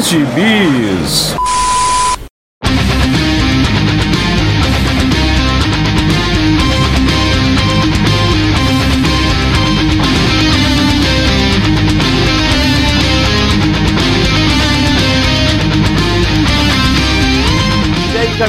Gibis.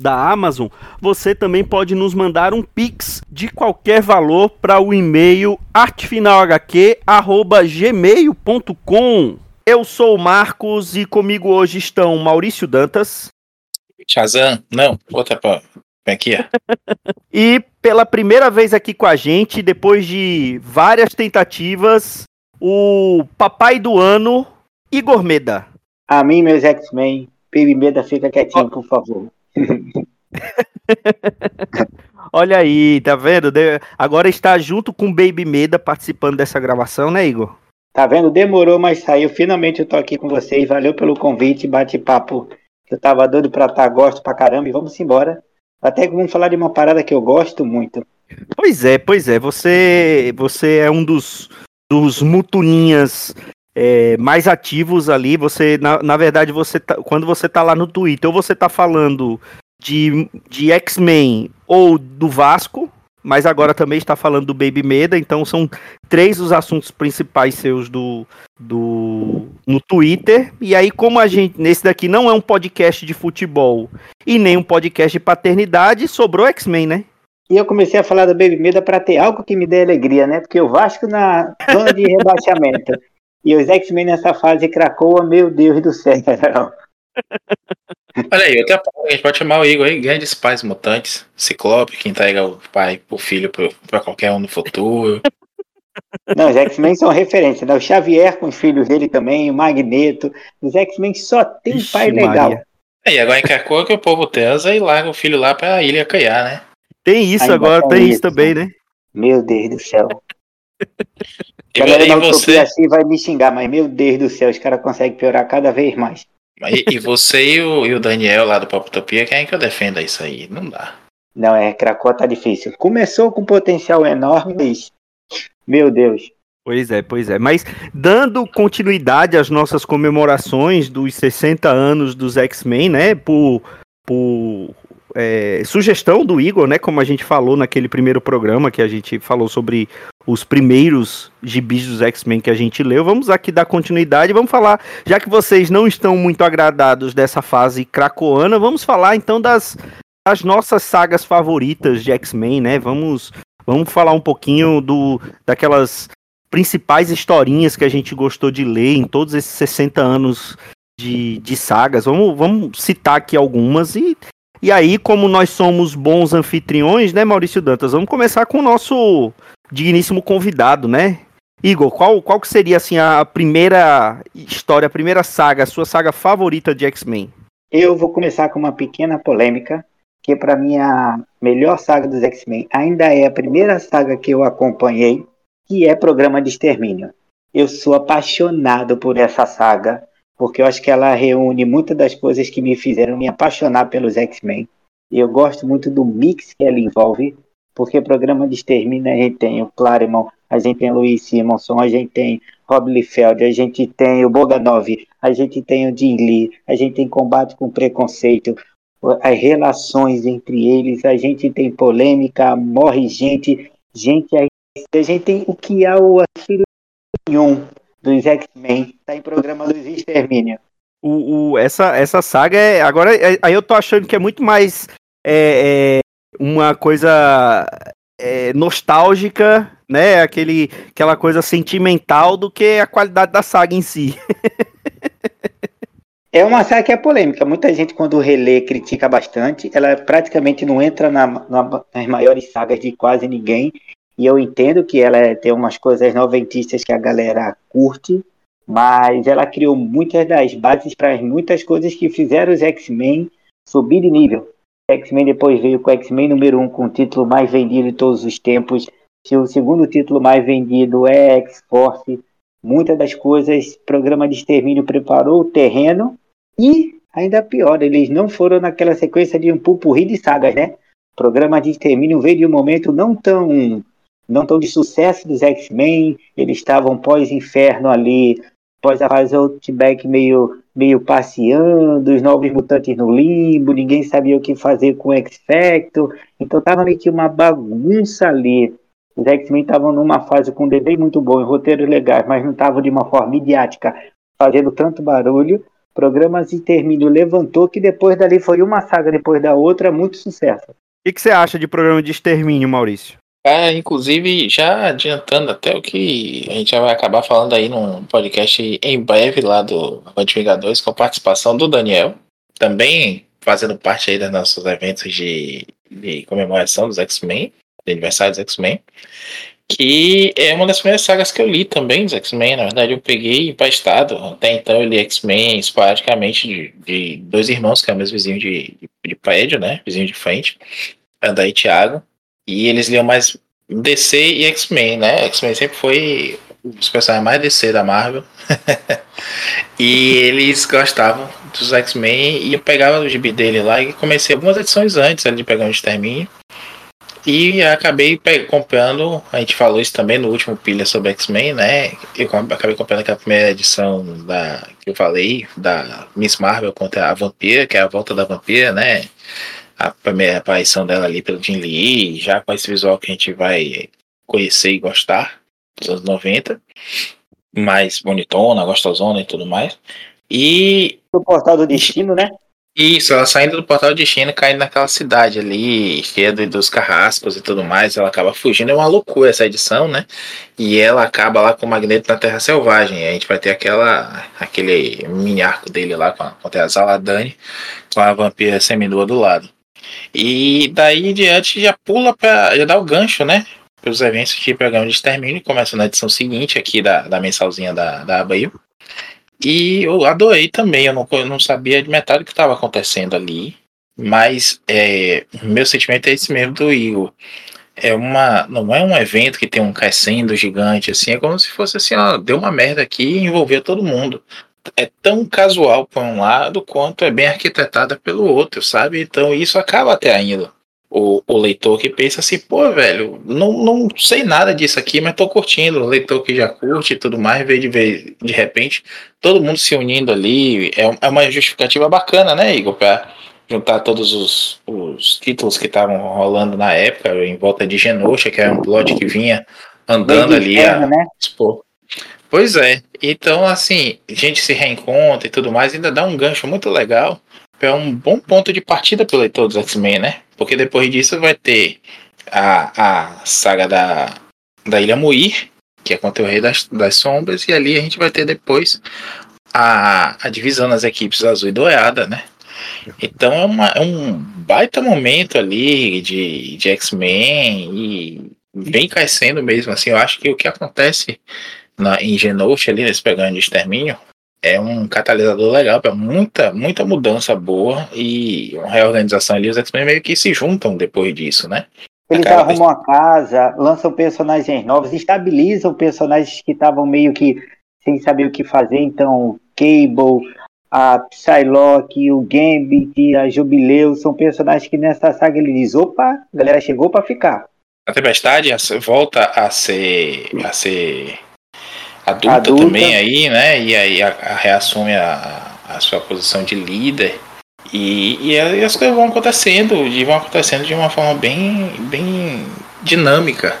da Amazon, você também pode nos mandar um Pix de qualquer valor para o e-mail artefinalhq@gmail.com. Eu sou o Marcos e comigo hoje estão Maurício Dantas. Shazam, não, outra pra aqui. e pela primeira vez aqui com a gente, depois de várias tentativas, o papai do ano, Igor Meda. A mim, meus X-Men, Baby Meda, fica quietinho, por favor. Olha aí, tá vendo? Agora está junto com Baby Meda participando dessa gravação, né, Igor? Tá vendo? Demorou, mas saiu. Finalmente eu tô aqui com vocês. Valeu pelo convite, bate-papo. Eu tava doido pra estar, tá, gosto pra caramba e vamos embora. Até que vamos falar de uma parada que eu gosto muito. Pois é, pois é. Você, você é um dos, dos mutuninhas é, mais ativos ali. Você, na, na verdade, você tá, quando você tá lá no Twitter, ou você tá falando de, de X-Men ou do Vasco, mas agora também está falando do Baby Meda, então são três os assuntos principais seus do, do no Twitter. E aí, como a gente nesse daqui não é um podcast de futebol e nem um podcast de paternidade, sobrou X-Men, né? E eu comecei a falar do Baby Meda para ter algo que me dê alegria, né? Porque o Vasco na zona de rebaixamento e os X-Men nessa fase Cracoa, meu Deus do céu. Olha aí, até a gente pode chamar o Igor aí, grandes pais mutantes, Ciclope, que entrega o pai pro filho para qualquer um no futuro. Não, os X-Men são referência, né? O Xavier com os filhos dele também, o Magneto. Os X-Men só tem Ixi, pai legal. É, e agora encarcou que o povo tesa e larga o filho lá pra ilha caiar, né? Tem isso Ainda agora, tem isso também, né? Meu Deus do céu. A galera da você... assim vai me xingar, mas meu Deus do céu, os caras conseguem piorar cada vez mais. E, e você e o, e o, Daniel lá do Poptopia, quem é que eu defenda isso aí? Não dá. Não, é, Cracó tá difícil. Começou com potencial enorme, mas. Meu Deus. Pois é, pois é. Mas dando continuidade às nossas comemorações dos 60 anos dos X-Men, né? Por, por é, sugestão do Igor, né? Como a gente falou naquele primeiro programa que a gente falou sobre os primeiros gibis dos X-Men que a gente leu. Vamos aqui dar continuidade. Vamos falar, já que vocês não estão muito agradados dessa fase cracoana, vamos falar então das, das nossas sagas favoritas de X-Men, né? Vamos, vamos falar um pouquinho do daquelas principais historinhas que a gente gostou de ler em todos esses 60 anos de, de sagas. Vamos, vamos citar aqui algumas e e aí, como nós somos bons anfitriões, né, Maurício Dantas, vamos começar com o nosso digníssimo convidado, né? Igor, qual, qual que seria assim a primeira história, a primeira saga, a sua saga favorita de X-Men? Eu vou começar com uma pequena polêmica, que para mim a melhor saga dos X-Men ainda é a primeira saga que eu acompanhei, que é Programa de Extermínio. Eu sou apaixonado por essa saga porque eu acho que ela reúne muitas das coisas que me fizeram me apaixonar pelos X-Men. E eu gosto muito do mix que ela envolve, porque programa de extermínio a gente tem o Claremont, a gente tem o Louis Simonson, a gente tem Rob Liefeld, a gente tem o Boganov, a gente tem o Jim Lee, a gente tem combate com preconceito, as relações entre eles, a gente tem polêmica, morre gente, gente, a gente tem o que é o Achille dos X-Men, está em programa dos Extermínio. O, o, essa, essa saga é. Agora, é, aí eu tô achando que é muito mais é, é uma coisa é, nostálgica, né? Aquele, aquela coisa sentimental do que a qualidade da saga em si. É uma saga que é polêmica. Muita gente, quando relê, critica bastante. Ela praticamente não entra na, na, nas maiores sagas de quase ninguém. E eu entendo que ela tem umas coisas noventistas que a galera curte, mas ela criou muitas das bases para muitas coisas que fizeram os X-Men subir de nível. X-Men depois veio com X-Men número 1 com o título mais vendido de todos os tempos. O segundo título mais vendido é X-Force. Muitas das coisas, programa de extermínio preparou o terreno e, ainda pior, eles não foram naquela sequência de um pupurri de sagas, né? Programa de extermínio veio de um momento não tão, não tão de sucesso dos X-Men, eles estavam pós-inferno ali, pós a fase Outback meio meio passeando, os novos mutantes no limbo, ninguém sabia o que fazer com o X-Factor, então tava meio que uma bagunça ali. Os X-Men estavam numa fase com um desenho muito bom, roteiros legais, mas não estavam de uma forma midiática, fazendo tanto barulho. Programas de Termínio levantou que depois dali foi uma saga depois da outra, muito sucesso. O que você acha de programa de extermínio, Maurício? É, inclusive, já adiantando até o que a gente já vai acabar falando aí num podcast em breve lá do Avante Vingadores, com a participação do Daniel, também fazendo parte aí dos nossos eventos de, de comemoração dos X-Men, de aniversário dos X-Men, que é uma das primeiras sagas que eu li também dos X-Men, na verdade eu peguei emprestado, até então eu li X-Men esporadicamente de, de, dois irmãos, que é o mesmo vizinho de, de, de prédio, né, vizinho de frente, André e Thiago, e eles liam mais DC e X-Men, né? X-Men sempre foi os personagens mais DC da Marvel. e eles gostavam dos X-Men e eu pegava o gibi dele lá e comecei algumas edições antes de pegar um extermínio. E acabei comprando, a gente falou isso também no último pilha sobre X-Men, né? Eu acabei comprando aquela primeira edição da que eu falei, da Miss Marvel contra a Vampira, que é a volta da Vampira, né? A primeira aparição dela ali pelo Jim Lee, já com esse visual que a gente vai conhecer e gostar dos anos 90, mais bonitona, gostosona e tudo mais. E. O Portal do Destino, né? Isso, ela saindo do Portal do Destino, caindo naquela cidade ali, cheia dos carrascos e tudo mais, ela acaba fugindo. É uma loucura essa edição, né? E ela acaba lá com o Magneto na Terra Selvagem. a gente vai ter aquela, aquele mini arco dele lá com a, com a Zaladani, com a vampira seminua do lado. E daí em diante já pula para. já dá o gancho, né? Para os eventos de programa de extermínio. Começa na edição seguinte aqui da, da mensalzinha da, da Abril. E eu adorei também. Eu não, eu não sabia de metade do que estava acontecendo ali. Mas é, meu sentimento é esse mesmo do Igor. É uma, não é um evento que tem um crescendo gigante assim, é como se fosse assim, ó, deu uma merda aqui e envolveu todo mundo é tão casual por um lado quanto é bem arquitetada pelo outro, sabe? Então isso acaba atraindo o, o leitor que pensa assim, pô, velho, não, não sei nada disso aqui, mas tô curtindo. O leitor que já curte e tudo mais, vê de, ver, de repente todo mundo se unindo ali. É, é uma justificativa bacana, né, Igor? Pra juntar todos os, os títulos que estavam rolando na época, em volta de Genosha, que era um plot que vinha andando ali. Inferno, a, né? Expor. Pois é. Então, assim, a gente se reencontra e tudo mais, ainda dá um gancho muito legal. É um bom ponto de partida pro leitor dos X-Men, né? Porque depois disso vai ter a, a saga da, da Ilha Muir, que é contra o Rei das, das Sombras, e ali a gente vai ter depois a, a divisão das equipes azul e dourada, né? Então é, uma, é um baita momento ali de, de X-Men e vem crescendo mesmo, assim, eu acho que o que acontece na, em Genosha, ali nesse pegando de extermínio, é um catalisador legal para muita, muita mudança boa e uma reorganização ali. Os X-Men meio que se juntam depois disso, né? Eles Acaba arrumam a casa, lançam personagens novos, estabilizam personagens que estavam meio que sem saber o que fazer. Então, Cable, a Psylocke, o Gambit, a Jubileu, são personagens que nessa saga ele diz: opa, a galera chegou para ficar. A Tempestade volta a ser, a ser adulta, adulta, também aí, né? E aí a, a reassume a, a, sua posição de líder. E, e, e, as coisas vão acontecendo, e vão acontecendo de uma forma bem, bem dinâmica.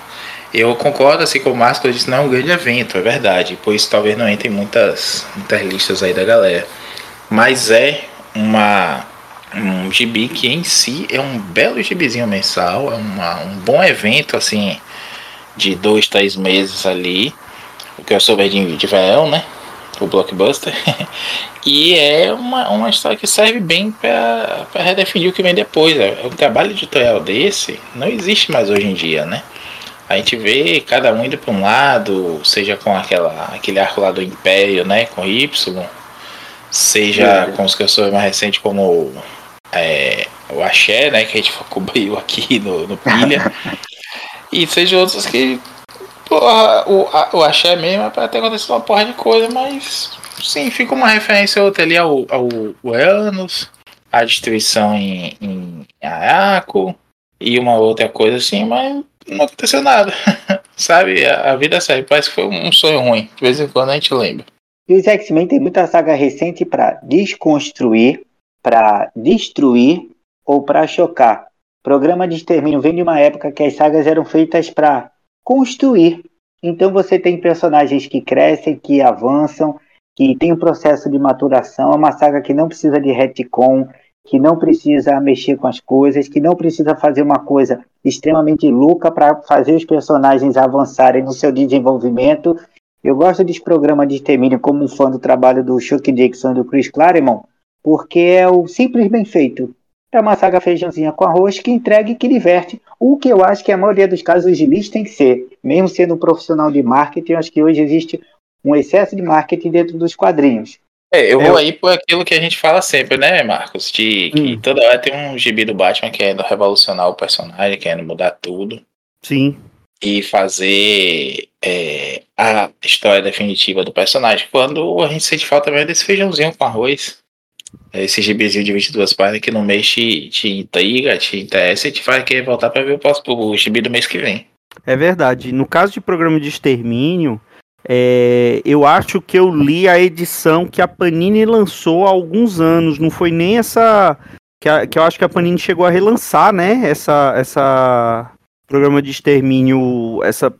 Eu concordo assim com o Márcio, eu disse, não é um grande evento, é verdade, pois talvez não entre muitas, muitas listas aí da galera. mas é uma um gibi que em si é um belo gibizinho mensal, é uma, um bom evento assim de dois, três meses ali, o soube de, de verão, né? O blockbuster. e é uma, uma história que serve bem para redefinir o que vem depois. É, um trabalho editorial desse não existe mais hoje em dia, né? A gente vê cada um indo para um lado, seja com aquela, aquele arco lá do Império, né? Com Y, seja com os sou mais recente como é, o Axé, né? Que a gente cobriu aqui no, no Pilha. e seja outros que. Porra, o, a, o Axé mesmo é pra ter acontecido uma porra de coisa, mas. Sim, fica uma referência outra ali ao, ao, ao a destruição em, em Araco e uma outra coisa assim, mas não aconteceu nada. Sabe? A, a vida segue. Parece que foi um sonho ruim. De vez em quando a gente lembra. E os X-Men tem muita saga recente para desconstruir para destruir ou para chocar. Programa de extermínio vem de uma época que as sagas eram feitas para construir. Então você tem personagens que crescem, que avançam, que tem um processo de maturação. É uma saga que não precisa de retcon, que não precisa mexer com as coisas, que não precisa fazer uma coisa extremamente louca para fazer os personagens avançarem no seu desenvolvimento. Eu gosto desse programa de extermínio como um fã do trabalho do Chuck Dixon e do Chris Claremont, porque é o simples bem feito. É uma saga feijãozinha com arroz que entrega e que diverte, o que eu acho que a maioria dos casos os gibis tem que ser. Mesmo sendo um profissional de marketing, eu acho que hoje existe um excesso de marketing dentro dos quadrinhos. É, eu vou aí por aquilo que a gente fala sempre, né, Marcos? De que hum. toda hora tem um gibi do Batman querendo revolucionar o personagem, querendo mudar tudo. Sim. E fazer é, a história definitiva do personagem. Quando a gente sente falta mesmo desse feijãozinho com arroz. Esse gibizinho de 22 páginas que no mês te, te intriga, te interessa e te faz querer voltar para ver o, próximo, o gibi do mês que vem. É verdade. No caso de programa de extermínio, é, eu acho que eu li a edição que a Panini lançou há alguns anos. Não foi nem essa. Que, a, que eu acho que a Panini chegou a relançar, né? Essa. essa programa de extermínio. Essa,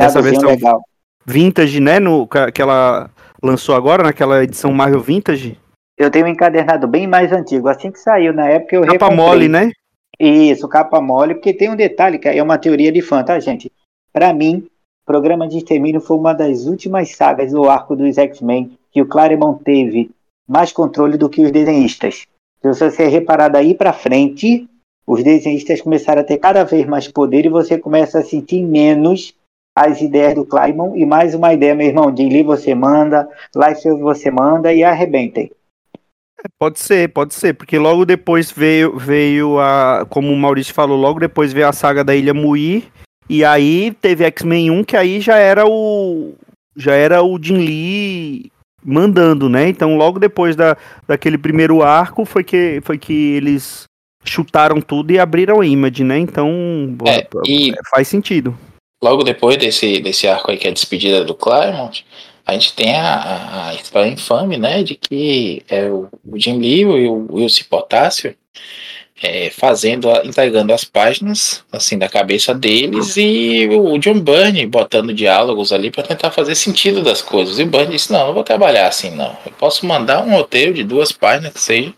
essa versão legal. vintage, né? No, que ela lançou agora, naquela edição Marvel Vintage. Eu tenho um encadernado bem mais antigo. Assim que saiu, na época eu Capa recomprei. mole, né? Isso, capa mole, porque tem um detalhe que é uma teoria de fã, tá, gente? Para mim, Programa de Extermínio foi uma das últimas sagas do arco dos X-Men que o Claremont teve mais controle do que os desenhistas. Se você reparar daí para frente, os desenhistas começaram a ter cada vez mais poder e você começa a sentir menos as ideias do Claremont e mais uma ideia, meu irmão, de Lee você manda, Life você manda e arrebentem. Pode ser, pode ser, porque logo depois veio, veio a, como o Maurício falou, logo depois veio a saga da Ilha Muir, e aí teve X-Men 1, que aí já era o já era o Jin Lee mandando, né? Então logo depois da, daquele primeiro arco foi que, foi que eles chutaram tudo e abriram a Image, né? Então é, e faz sentido. Logo depois desse, desse arco aí que é a despedida do Claremont, a gente tem a, a história infame, né, de que é o, o Jim Lee e o Wilson Potássio é, fazendo, entregando as páginas assim da cabeça deles e o John Byrne botando diálogos ali para tentar fazer sentido das coisas. E o Byrne disse: Não, não vou trabalhar assim, não. Eu posso mandar um roteiro de duas páginas que seja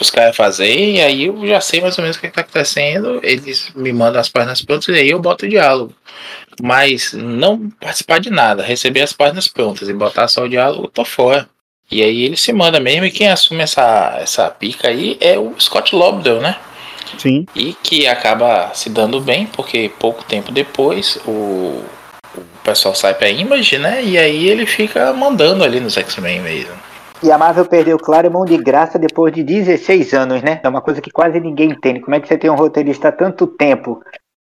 os caras fazerem, e aí eu já sei mais ou menos o que está acontecendo. Eles me mandam as páginas prontas e aí eu boto o diálogo mas não participar de nada, receber as páginas prontas e botar só o diálogo, tô fora. E aí ele se manda mesmo, e quem assume essa, essa pica aí é o Scott Lobdell, né? Sim. E que acaba se dando bem, porque pouco tempo depois o, o pessoal sai pra Image, né? E aí ele fica mandando ali nos X-Men mesmo. E a Marvel perdeu Claremont de graça depois de 16 anos, né? É uma coisa que quase ninguém entende. Como é que você tem um roteirista há tanto tempo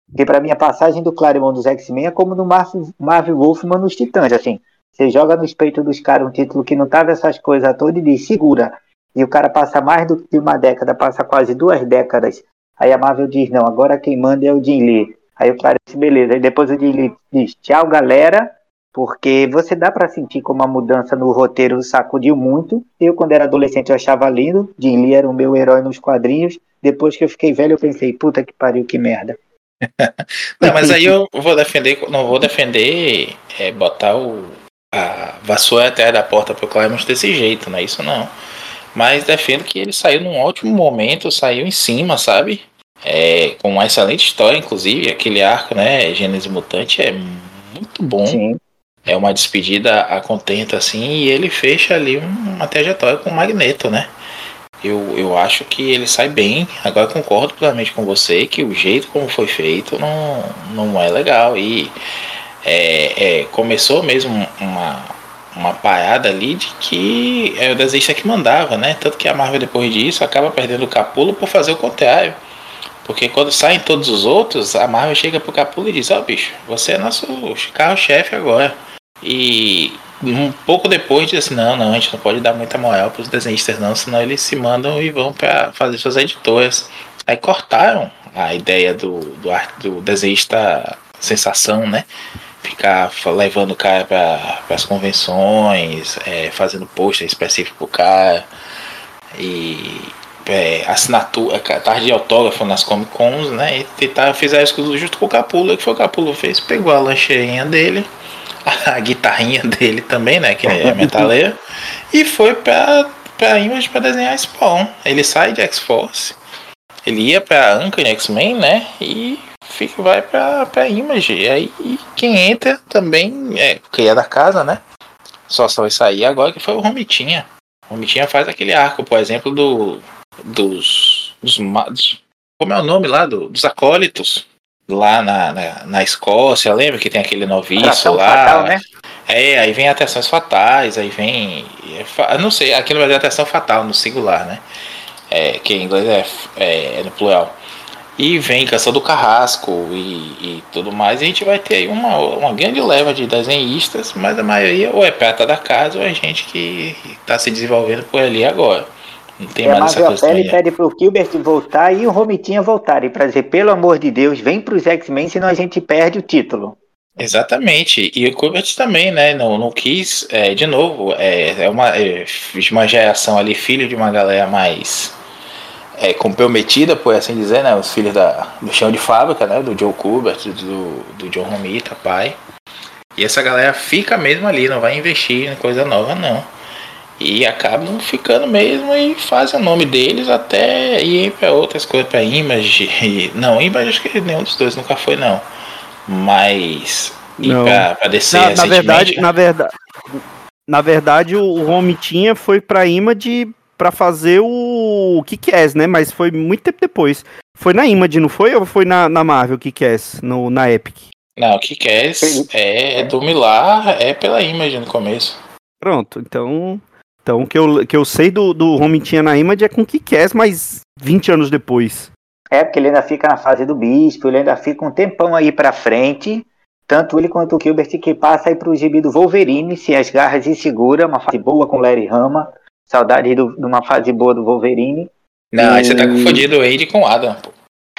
porque para mim a passagem do Claremont dos X-Men é como no Marvel, Marvel Wolfman nos Titãs, assim. Você joga no peito dos caras um título que não tava essas coisas todas e diz, segura. E o cara passa mais do que uma década, passa quase duas décadas. Aí a Marvel diz, não, agora quem manda é o Jim Lee. Aí o diz, beleza. Aí depois o Jim Lee diz, tchau galera, porque você dá para sentir como a mudança no roteiro sacudiu muito. Eu, quando era adolescente, eu achava lindo. Jim Lee era o meu herói nos quadrinhos. Depois que eu fiquei velho, eu pensei, puta que pariu, que merda. não, mas aí eu vou defender, não vou defender é, botar o, a vassoura até da porta pro Climate desse jeito, não é isso não. Mas defendo que ele saiu num ótimo momento, saiu em cima, sabe? É, com uma excelente história, inclusive. Aquele arco, né? Gênesis Mutante é muito bom. Sim. É uma despedida a contento, assim, e ele fecha ali uma trajetória com o Magneto, né? Eu, eu acho que ele sai bem. Agora concordo plenamente com você que o jeito como foi feito não, não é legal. E é, é, começou mesmo uma, uma parada ali de que é o desenhista que mandava, né? Tanto que a Marvel depois disso acaba perdendo o Capulo por fazer o contrário. Porque quando saem todos os outros, a Marvel chega pro Capulo e diz, ó oh, bicho, você é nosso carro-chefe agora. E um pouco depois diz assim, não, não, a gente não pode dar muita moral pros desenhistas não, senão eles se mandam e vão para fazer suas editoras. Aí cortaram a ideia do, do, do desenhista sensação, né? Ficar levando o cara para as convenções, é, fazendo pôster específico pro cara. E é, assinatura, tarde de autógrafo nas Comic Cons, né? E tentar, fizeram isso junto com o Capula, que foi o Capula fez, pegou a lancheirinha dele, a guitarrinha dele também, né? Que é metaleiro, e foi pra, pra Image pra desenhar Spawn. Ele sai de X-Force, ele ia pra Anchor X-Men, né? E fica, vai pra, pra Image. E aí quem entra também, é, que é da casa, né? Só só vai sair agora que foi o Romitinha. O Romitinha faz aquele arco, por exemplo, do dos, dos, dos como é o nome lá do, dos acólitos lá na, na, na, Escócia, lembra que tem aquele noviço lá? Fatal, né? É, aí vem atrações fatais, aí vem. É, não sei, aqui no Brasil é atração fatal, no singular, né? É, que em inglês é, é, é no plural. E vem Canção do Carrasco e, e, tudo mais. E a gente vai ter aí uma, uma grande leva de desenhistas, mas a maioria ou é prata da casa ou é gente que está se desenvolvendo por ali agora. Não tem mais essa coisa. Ele pede pro Gilbert voltar e o Romitinha voltarem para dizer, pelo amor de Deus, vem pros X-Men, senão a gente perde o título. Exatamente, e o Kubert também, né? Não, não quis, é, de novo, é, é uma, é, uma geração ali, filho de uma galera mais é, comprometida, por assim dizer, né? Os filhos da, do chão de fábrica, né? Do Joe Kubert, do, do John Romita, pai. E essa galera fica mesmo ali, não vai investir em coisa nova, não. E acabam ficando mesmo e fazem o nome deles até ir para outras coisas, para Image. Não, Image acho que nenhum dos dois nunca foi, não. Mas ir para descer na, na verdade, na verdade, na verdade, o Home tinha foi para Image para fazer o Kick-Ass, né? Mas foi muito tempo depois. Foi na Image, não foi? Ou foi na, na Marvel Kick-Ass, no, na Epic? Não, o Kick-Ass é do Milar, é pela Image no começo. Pronto, então então, o que eu, que eu sei do, do Homem tinha na Image é com o que quer, mas 20 anos depois. É, porque ele ainda fica na fase do bispo, ele ainda fica um tempão aí pra frente. Tanto ele quanto o Gilbert que passa aí pro gibi do Wolverine, se as garras e segura, uma fase boa com o Larry Rama. Saudade do, de uma fase boa do Wolverine. Não, e... aí você tá confundindo o Wade com o Adam, pô.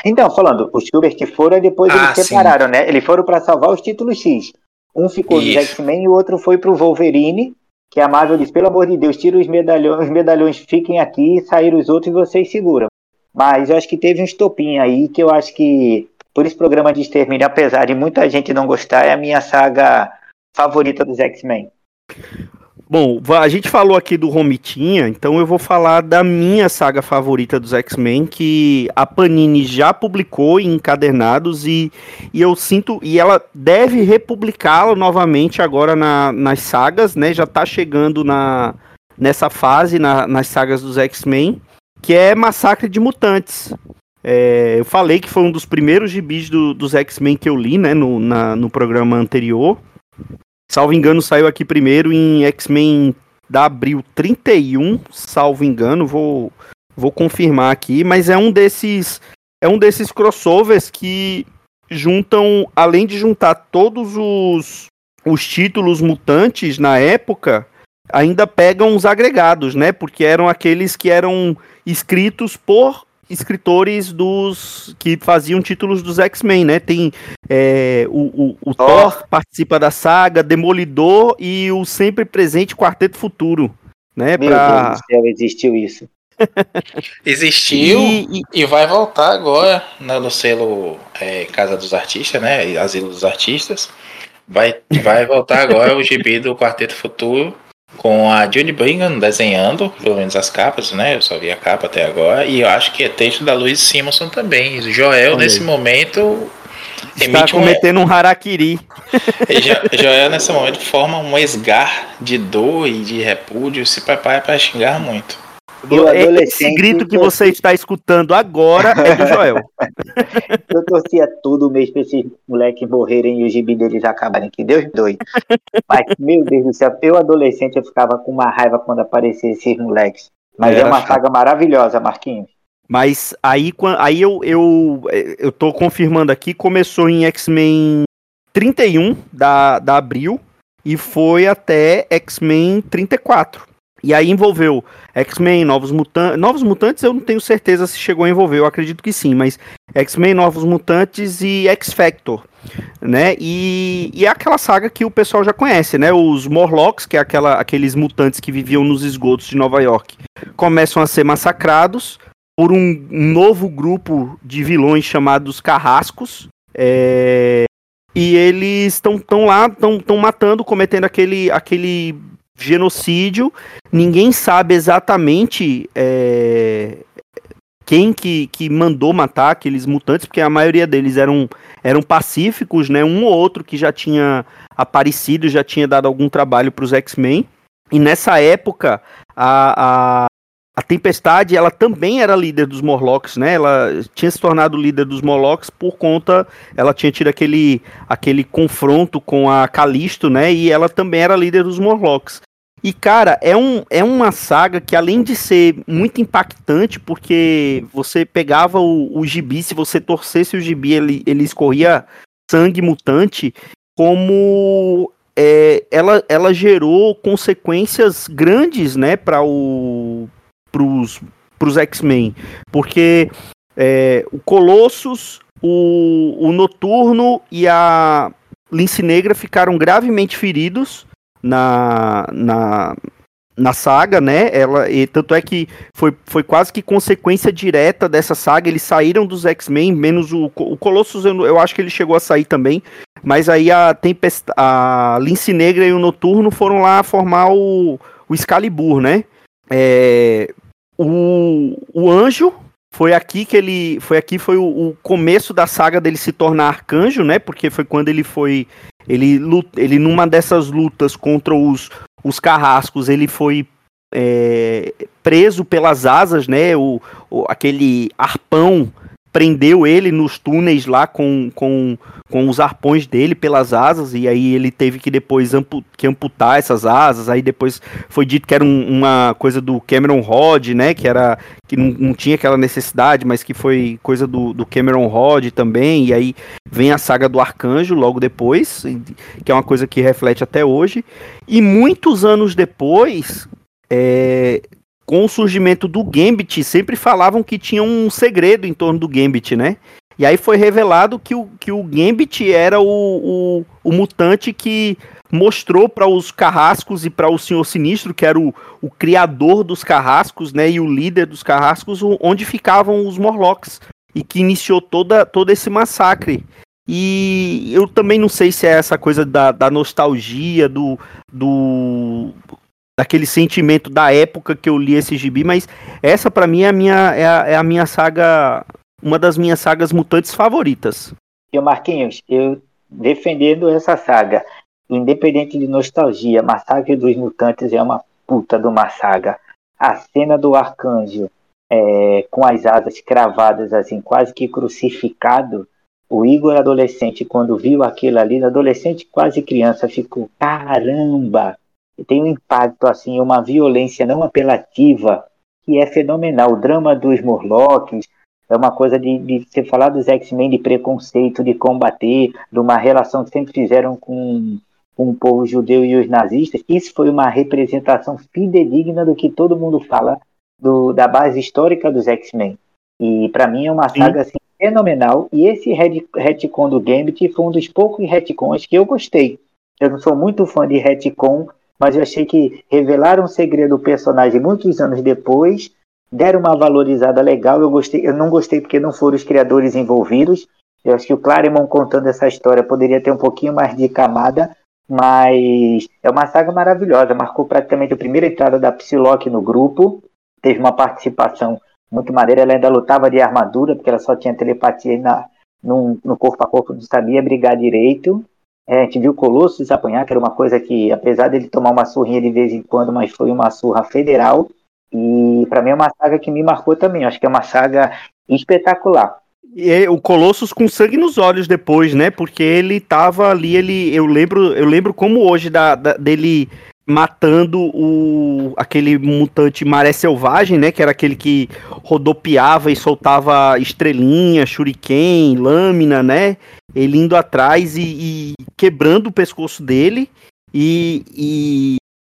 Então, falando, os Gilbert foram e depois ah, eles separaram, sim. né? Eles foram para salvar os títulos X. Um ficou Isso. X-Men e o outro foi pro Wolverine que a Marvel diz, pelo amor de Deus, tira os medalhões, os medalhões fiquem aqui, sair os outros e vocês seguram. Mas eu acho que teve um estopim aí que eu acho que por esse programa de extermínio, apesar de muita gente não gostar, é a minha saga favorita dos X-Men. Bom, a gente falou aqui do Romitinha, então eu vou falar da minha saga favorita dos X-Men, que a Panini já publicou em encadernados e, e eu sinto. E ela deve republicá-lo novamente agora na, nas sagas, né? Já tá chegando na, nessa fase, na, nas sagas dos X-Men, que é Massacre de Mutantes. É, eu falei que foi um dos primeiros gibis do, dos X-Men que eu li, né, no, na, no programa anterior. Salvo engano, saiu aqui primeiro em X-Men da Abril 31, salvo engano, vou, vou confirmar aqui, mas é um desses é um desses crossovers que juntam, além de juntar todos os, os títulos mutantes na época, ainda pegam os agregados, né? Porque eram aqueles que eram escritos por escritores dos que faziam títulos dos X-Men, né? Tem é, o, o, o Thor participa da saga, Demolidor e o sempre presente Quarteto Futuro, né? Meu pra... Deus do céu, existiu isso. Existiu e, e, vai voltar agora né, no selo é, Casa dos Artistas, né? Asilo dos Artistas. Vai, vai voltar agora o gibi do Quarteto Futuro com a Judy Brigham desenhando, pelo menos as capas, né? Eu só vi a capa até agora. E eu acho que é texto da Louise Simonson também. Joel, Olha nesse momento. Está cometendo um, um harakiri. Joel, nesse momento, forma um esgar de dor e de repúdio. Se prepara para xingar muito. Esse grito que você está escutando agora é do Joel. eu torcia todo mês para esses moleques morrerem e o gibi deles acabarem. Que Deus doe. Mas, meu Deus do céu, eu adolescente eu ficava com uma raiva quando apareciam esses moleques. Mas é, é uma saga maravilhosa, Marquinhos. Mas aí, aí eu, eu, eu tô confirmando aqui, começou em X-Men 31 da, da Abril e foi até X-Men 34. E aí envolveu X-Men, Novos Mutantes. Novos Mutantes eu não tenho certeza se chegou a envolver, eu acredito que sim, mas X-Men, Novos Mutantes e X-Factor, né? E, e é aquela saga que o pessoal já conhece, né? Os Morlocks, que é aquela, aqueles mutantes que viviam nos esgotos de Nova York, começam a ser massacrados por um novo grupo de vilões chamados Carrascos. É... E eles estão lá, estão matando, cometendo aquele, aquele genocídio. Ninguém sabe exatamente é, quem que, que mandou matar aqueles mutantes, porque a maioria deles eram, eram pacíficos, né? Um ou outro que já tinha aparecido, já tinha dado algum trabalho para os X-Men. E nessa época, a, a, a, Tempestade, ela também era líder dos Morlocks, né? Ela tinha se tornado líder dos Morlocks por conta, ela tinha tido aquele, aquele confronto com a Calisto, né? E ela também era líder dos Morlocks. E, cara, é, um, é uma saga que, além de ser muito impactante, porque você pegava o, o gibi, se você torcesse o gibi, ele, ele escorria sangue mutante, como é, ela, ela gerou consequências grandes, né, para o pros, pros X-Men. Porque é, o Colossus, o, o Noturno e a Lince Negra ficaram gravemente feridos na, na, na saga, né? Ela, e tanto é que foi, foi quase que consequência direta dessa saga. Eles saíram dos X-Men, menos o, o Colossus, eu, eu, acho que ele chegou a sair também. Mas aí a Tempest, a Lince Negra e o Noturno foram lá formar o, o Excalibur, né? É, o, o Anjo foi aqui que ele. Foi aqui foi o, o, começo da saga dele se tornar arcanjo, né? Porque foi quando ele foi. Ele, ele numa dessas lutas contra os, os carrascos, ele foi é, preso pelas asas, né? O, o, aquele arpão prendeu ele nos túneis lá com, com, com os arpões dele pelas asas, e aí ele teve que depois ampu que amputar essas asas, aí depois foi dito que era um, uma coisa do Cameron Rod, né, que era, que não, não, tinha aquela necessidade, mas que foi coisa do, do Cameron Rod também, e aí vem a saga do Arcanjo logo depois, que é uma coisa que reflete até hoje, e muitos anos depois, é, com o surgimento do Gambit, sempre falavam que tinha um segredo em torno do Gambit, né? E aí foi revelado que o, que o Gambit era o, o, o mutante que mostrou para os carrascos e para o Senhor Sinistro, que era o, o criador dos carrascos, né, e o líder dos carrascos, onde ficavam os Morlocks, e que iniciou toda, todo esse massacre. E eu também não sei se é essa coisa da, da nostalgia, do, do, daquele sentimento da época que eu li esse gibi, mas essa para mim é a minha é a, é a, minha saga, uma das minhas sagas mutantes favoritas. E Marquinhos, eu defendendo essa saga, independente de nostalgia, Massacre dos Mutantes é uma puta de uma saga. A cena do arcanjo é, com as asas cravadas assim, quase que crucificado, o Igor adolescente quando viu aquilo ali, adolescente quase criança, ficou caramba, tem um impacto, assim, uma violência não apelativa que é fenomenal. O drama dos Morlocks é uma coisa de, de você falar dos X-Men de preconceito, de combater, de uma relação que sempre fizeram com, com o povo judeu e os nazistas. Isso foi uma representação fidedigna do que todo mundo fala do, da base histórica dos X-Men. E para mim é uma saga assim, fenomenal. E esse retcon do Gambit foi um dos poucos retcons que eu gostei. Eu não sou muito fã de retcon mas eu achei que revelaram o segredo do personagem muitos anos depois, deram uma valorizada legal. Eu gostei, eu não gostei porque não foram os criadores envolvidos. Eu acho que o Claremont contando essa história poderia ter um pouquinho mais de camada, Mas é uma saga maravilhosa, marcou praticamente a primeira entrada da Psylocke no grupo, teve uma participação muito maneira, ela ainda lutava de armadura, porque ela só tinha telepatia na, no, no corpo a corpo, não sabia brigar direito. É, a gente viu o Colossus apanhar, que era uma coisa que, apesar dele tomar uma surrinha de vez em quando, mas foi uma surra federal. E para mim é uma saga que me marcou também. Acho que é uma saga espetacular. E o Colossus com sangue nos olhos depois, né? Porque ele tava ali, ele. Eu lembro, eu lembro como hoje da, da dele matando o aquele mutante maré selvagem, né? Que era aquele que rodopiava e soltava estrelinha, shuriken, lâmina, né? Ele indo atrás e, e quebrando o pescoço dele e, e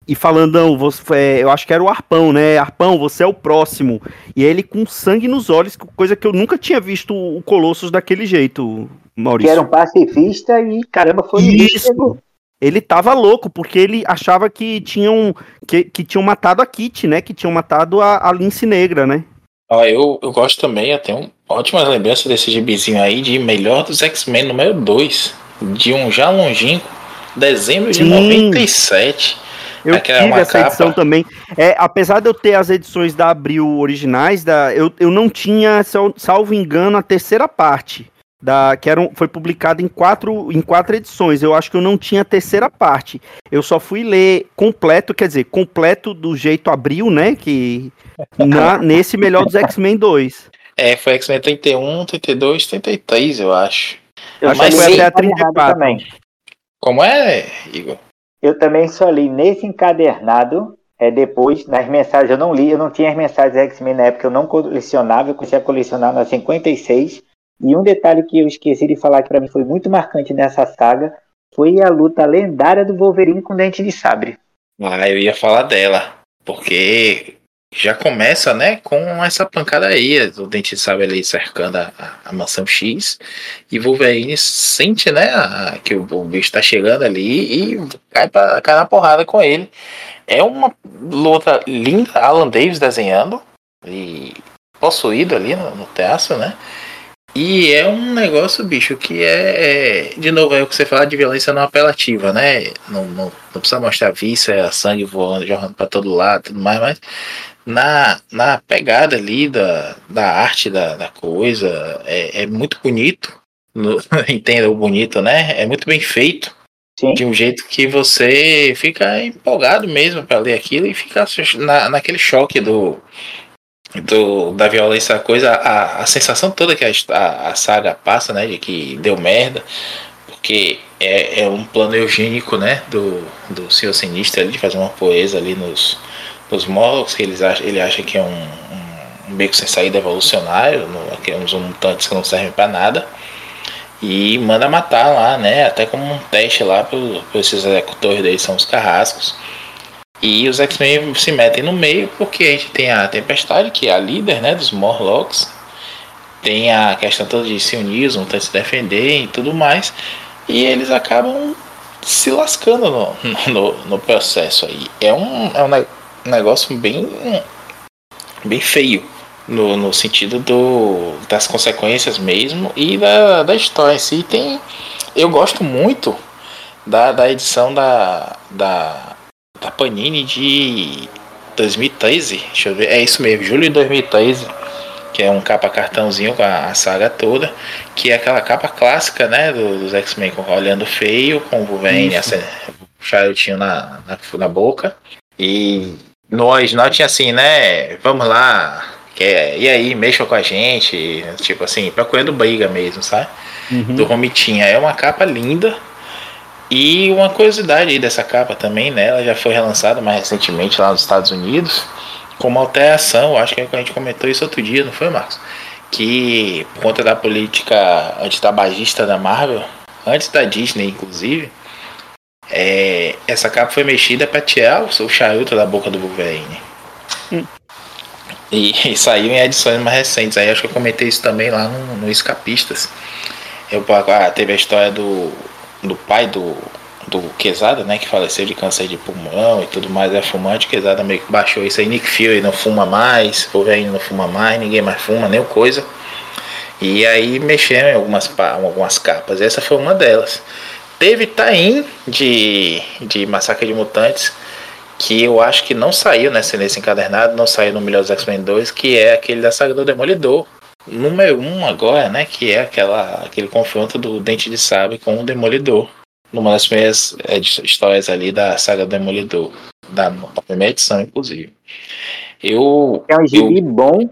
e falando, não, você, é, eu acho que era o Arpão, né? Arpão, você é o próximo. E ele com sangue nos olhos, coisa que eu nunca tinha visto o Colossus daquele jeito, Maurício. Que era um pacifista e caramba, foi isso. Ele tava louco, porque ele achava que tinham, que, que tinham matado a Kitty, né? Que tinham matado a, a Lince Negra, né? Ó, eu, eu gosto também, eu tenho ótimas lembranças desse gibizinho aí de melhor dos X-Men número 2. De um já longínquo, dezembro de Sim. 97. Eu Aquela tive essa capa. edição também. É, apesar de eu ter as edições da Abril originais, da, eu, eu não tinha, salvo engano, a terceira parte. Da, que era um, foi publicada em quatro, em quatro edições. Eu acho que eu não tinha a terceira parte. Eu só fui ler completo, quer dizer, completo do jeito Abril, né? Que na, nesse melhor dos X-Men 2. É, foi X-Men 31, 32, 33, eu acho. Eu acho que foi até a 34. Também. Como é, Igor? Eu também só li nesse encadernado, é, depois, nas mensagens eu não li, eu não tinha as mensagens X-Men na época, eu não colecionava, eu comecei a colecionar na 56. E um detalhe que eu esqueci de falar que para mim foi muito marcante nessa saga foi a luta lendária do Wolverine com Dente de Sabre. Ah, eu ia falar dela, porque já começa, né, com essa pancada aí, o Dente de Sabre ali cercando a, a, mansão X, e Wolverine sente, né, a, que o, o bicho tá chegando ali e cai, pra, cai na porrada com ele. É uma luta linda, Alan Davis desenhando, e possuído ali no, no teatro, né, e é um negócio, bicho, que é, é, De novo, é o que você fala de violência não apelativa, né? Não, não, não precisa mostrar víscera, sangue voando, jorrando pra todo lado tudo mais, mas na, na pegada ali da, da arte da, da coisa, é, é muito bonito. No, entenda o bonito, né? É muito bem feito. Sim. De um jeito que você fica empolgado mesmo para ler aquilo e fica na, naquele choque do, do, da violência, a coisa, a, a sensação toda que a, a, saga passa, né, de que deu merda, porque é, é um plano eugênico, né, do, do Senhor Sinistro ali, de fazer uma poesia ali nos, nos Morlocks, que eles acham, ele acha que é um, um, beco sem saída evolucionário, no, que é mutantes que não servem para nada, e manda matar lá, né, até como um teste lá para esses executores deles, são os carrascos, e os X-Men se metem no meio porque a gente tem a Tempestade, que é a líder né, dos Morlocks. Tem a questão toda de se unir, um se defender e tudo mais. E eles acabam se lascando no, no, no processo aí. É um, é um negócio bem, bem feio. No, no sentido do, das consequências mesmo e da, da história em si. Tem, eu gosto muito da, da edição da, da da Panini de 2013. Deixa eu ver. É isso mesmo, julho de 2013. Que é um capa cartãozinho com a, a saga toda. Que é aquela capa clássica, né? Do, dos X-Men olhando feio, com o Wolverine, o charutinho na, na, na boca. E no original tinha assim, né? Vamos lá. É, e aí, mexa com a gente. Tipo assim, procurando briga mesmo, sabe? Uhum. Do Romitinha. É uma capa linda e uma curiosidade aí dessa capa também, né? Ela já foi relançada mais recentemente lá nos Estados Unidos, com uma alteração, acho que a gente comentou isso outro dia, não foi, Marcos? Que por conta da política antitabagista da Marvel, antes da Disney inclusive, é, essa capa foi mexida para tirar o charuto da boca do Wolverine. Hum. E, e, saiu em edições mais recentes. Aí acho que eu comentei isso também lá no, no Escapistas. Eu, ah, teve a história do do pai do, do Quesada, né, que faleceu de câncer de pulmão e tudo mais, é fumante. Quesada meio que baixou isso aí. Nick Fury não fuma mais, Wolverine não fuma mais, ninguém mais fuma, nem coisa. E aí mexeram em algumas, algumas capas. Essa foi uma delas. Teve Tain de, de Massacre de Mutantes, que eu acho que não saiu nesse, nesse encadernado, não saiu no Melhores X-Men 2, que é aquele da saga do Demolidor. Número 1 um agora, né? Que é aquela, aquele confronto do Dente de Sabre com o Demolidor. Numa das primeiras é, histórias ali da saga do Demolidor. Da, primeira edição, inclusive. Eu. É um gibi eu... bom.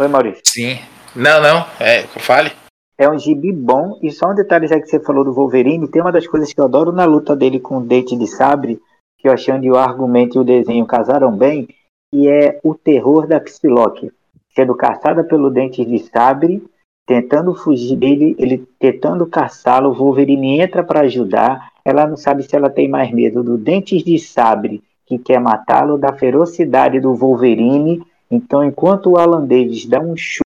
Oi, Maurício. Sim. Não, não. É, fale. É um gibi bom. E só um detalhe, já que você falou do Wolverine, tem uma das coisas que eu adoro na luta dele com o Dente de Sabre, que eu achei onde o argumento e o desenho casaram bem, e é o terror da Psylocke. Sendo caçada pelo Dente de Sabre, tentando fugir dele, ele tentando caçá-lo, o Wolverine entra para ajudar. Ela não sabe se ela tem mais medo do Dentes de Sabre, que quer matá-lo, da ferocidade do Wolverine. Então, enquanto o Alan Davis dá um chute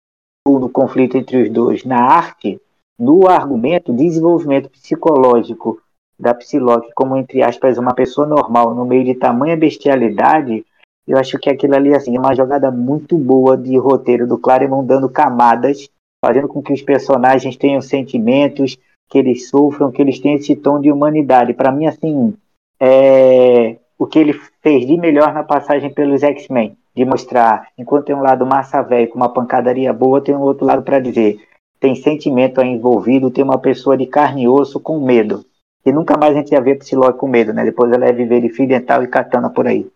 no conflito entre os dois na arte, no argumento, desenvolvimento psicológico da Psylocke como, entre aspas, uma pessoa normal no meio de tamanha bestialidade, eu acho que aquilo ali assim, é uma jogada muito boa de roteiro do Claremont dando camadas, fazendo com que os personagens tenham sentimentos, que eles sofram, que eles tenham esse tom de humanidade. Para mim, assim, é o que ele fez de melhor na passagem pelos X-Men de mostrar, enquanto tem um lado massa velho com uma pancadaria boa, tem um outro lado para dizer, tem sentimento aí envolvido, tem uma pessoa de carne e osso com medo. E nunca mais a gente ia ver Psylocke com medo, né? Depois ela ia viver de fio dental e katana por aí.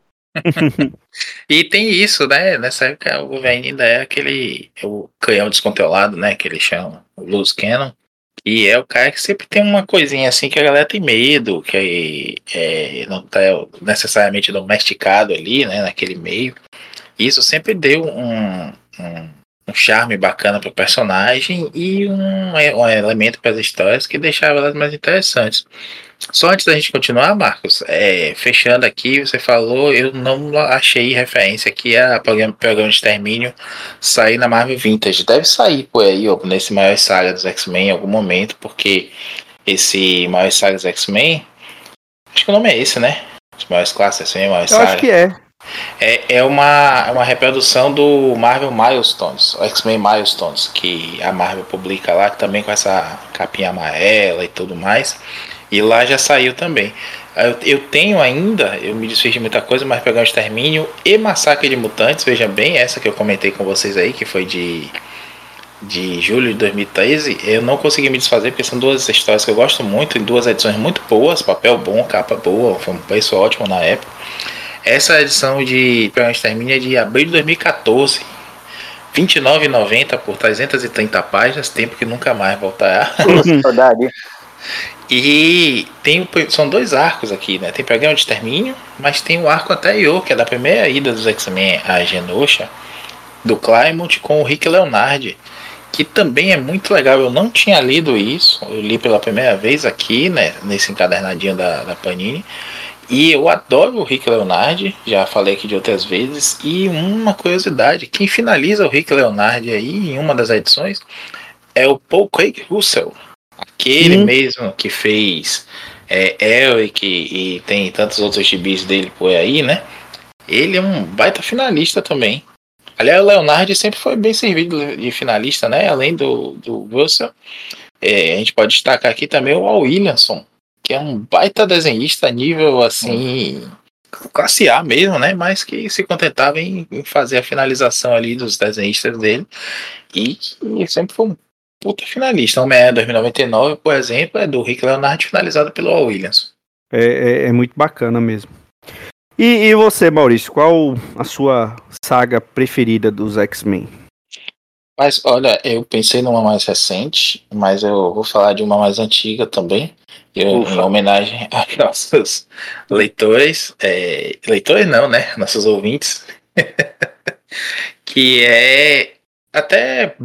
E tem isso, né? Nessa época o Wolverine ainda é aquele o canhão descontrolado, né? Que eles chamam, o Loose Cannon. E é o cara que sempre tem uma coisinha assim que a galera tem medo, que é, não tá necessariamente domesticado ali, né? Naquele meio. Isso sempre deu um, um, um charme bacana para o personagem e um, um elemento para as histórias que deixava elas mais interessantes. Só antes da gente continuar, Marcos, é, fechando aqui, você falou, eu não achei referência aqui a programa, programa de extermínio sair na Marvel Vintage. Deve sair por aí, ou nesse maior saga dos X-Men em algum momento, porque esse maior saga dos X-Men, acho que o nome é esse, né? Os maiores classes, assim, maior Eu acho que é. É, é uma, é uma reprodução do Marvel Milestones, X-Men Milestones, que a Marvel publica lá, também com essa capinha amarela e tudo mais. E lá já saiu também. Eu, eu tenho ainda, eu me desfiz de muita coisa, mas pegar o Extermínio e Massacre de Mutantes, veja bem, essa que eu comentei com vocês aí, que foi de, de julho de 2013, eu não consegui me desfazer, porque são duas histórias que eu gosto muito, em duas edições muito boas, papel bom, capa boa, foi um preço ótimo na época. Essa edição de o Extermínio é de abril de 2014. R$ 29,90 por 330 páginas, tempo que nunca mais voltará. Saudade. E tem, são dois arcos aqui, né? Tem programa de extermínio, mas tem o arco anterior, que é da primeira ida dos X-Men a Genosha, do Claremont com o Rick Leonardi, que também é muito legal. Eu não tinha lido isso, eu li pela primeira vez aqui, né? Nesse encadernadinho da, da Panini. E eu adoro o Rick Leonardi, já falei aqui de outras vezes. E uma curiosidade: quem finaliza o Rick Leonardi aí em uma das edições é o Paul Craig Russell Aquele hum. mesmo que fez é, Eric e, tem tantos outros gibis dele por aí, né? Ele é um baita finalista também. Aliás, o Leonardo sempre foi bem servido de finalista, né? Além do, do Russell. É, a gente pode destacar aqui também o Al Williamson, que é um baita desenhista nível assim. Classe A mesmo, né? Mas que se contentava em, fazer a finalização ali dos desenhistas dele. E que sempre foi um puta finalista. Homem-Aranha 2099, por exemplo, é do Rick Leonard finalizado pelo Al Williams. É, é, é, muito bacana mesmo. E, e, você, Maurício, qual a sua saga preferida dos X-Men? Mas olha, eu pensei numa mais recente, mas eu vou falar de uma mais antiga também. Eu, em homenagem aos nossos leitores, é, leitores não, né? Nossos ouvintes, que é até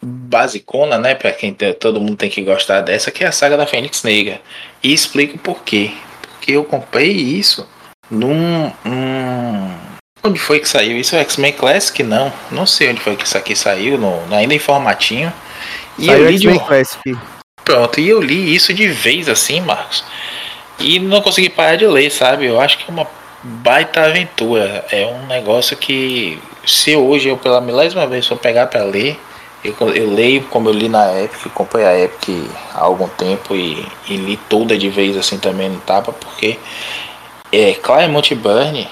basicona, né, para quem todo mundo tem que gostar dessa, que é a saga da Fênix Negra. E explico por quê. Porque eu comprei isso num, num... onde foi que saiu? Isso é X-Men Classic? Não, não sei onde foi que isso aqui saiu, no, ainda em formatinho. E saiu eu li de Classic. Pronto, e eu li isso de vez assim, Marcos. E não consegui parar de ler, sabe? Eu acho que é uma baita aventura. É um negócio que se hoje eu pela milésima vez for pegar para ler, Eu, eu leio como eu li na Epic, comprei a Epic há algum tempo e, e li toda de vez assim também no tapa, porque é, Claremont Burn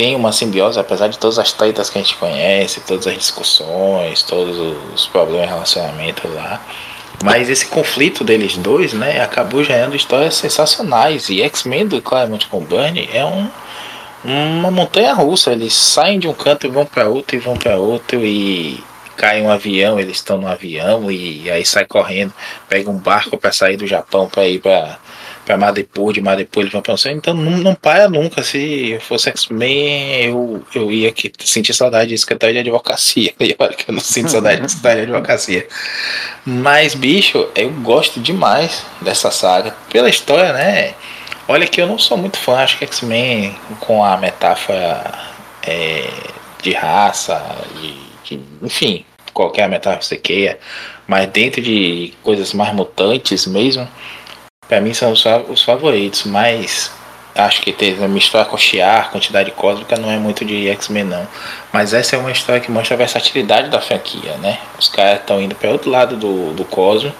tem uma simbiose, apesar de todas as tretas que a gente conhece, todas as discussões, todos os problemas de relacionamento lá. Mas esse conflito deles dois, né, acabou gerando histórias sensacionais. E X-Men do Claremont com Burn é um, uma montanha russa. Eles saem de um canto e vão para outro, e vão para outro, e cai um avião, eles estão no avião e aí sai correndo, pega um barco para sair do Japão para ir para para Madripoor, de Madripoor eles vão para então não, não para nunca. Se eu fosse X-Men, eu, eu ia aqui sentir saudade de escritório de advocacia. E olha que eu não sinto saudade de escritório de advocacia. Mas, bicho, eu gosto demais dessa saga. Pela história, né? Olha que eu não sou muito fã, acho que X-Men com a metáfora é, de raça, de, de, enfim, qualquer metáfora que você queira, mas dentro de coisas mais mutantes mesmo, para mim são os, os, favoritos, mas acho que ter uma história com Shiar, quantidade cósmica, não é muito de X-Men não. Mas essa é uma história que mostra a versatilidade da franquia, né? Os caras estão indo para outro lado do, do cosmo,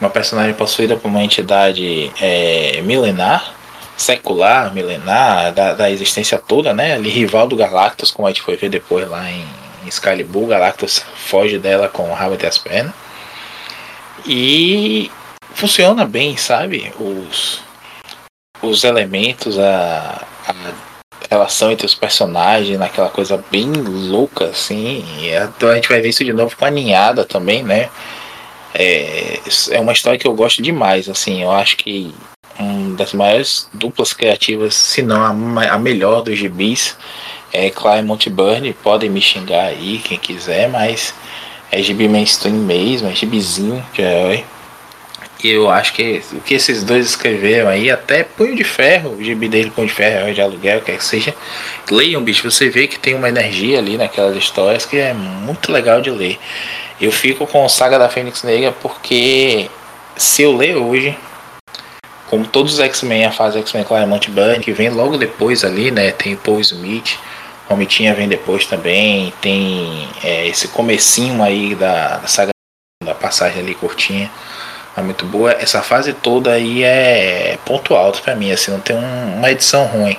uma personagem possuída por uma entidade é, milenar, secular, milenar, da, da existência toda, né? Ali rival do Galactus, como a gente foi ver depois lá em Excalibur, Galactus foge dela com o rabo entre as pernas. E funciona bem, sabe? Os, os elementos, a, a relação entre os personagens, naquela coisa bem louca, assim. Então a gente vai ver isso de novo com a ninhada também, né? É, é uma história que eu gosto demais, assim. Eu acho que uma das maiores duplas criativas, se não a, a melhor dos gibis, é Claremont Burn, podem me xingar aí quem quiser, mas é gibi mainstream mesmo, é gibizinho de herói. E eu acho que o que esses dois escreveram aí, até Punho de Ferro, o gibi dele Punho de Ferro, de Aluguel, quer que seja, leiam, bicho, você vê que tem uma energia ali naquelas histórias que é muito legal de ler. Eu fico com o Saga da Fênix Negra porque se eu ler hoje, como todos os X-Men, a fase X-Men Claremont Burn, que vem logo depois ali, né, tem Paul Smith, Romitinha vem depois também. Tem é, esse comecinho aí da, da saga da passagem ali curtinha. É muito boa. Essa fase toda aí é ponto alto para mim. Assim, não tem um, uma edição ruim.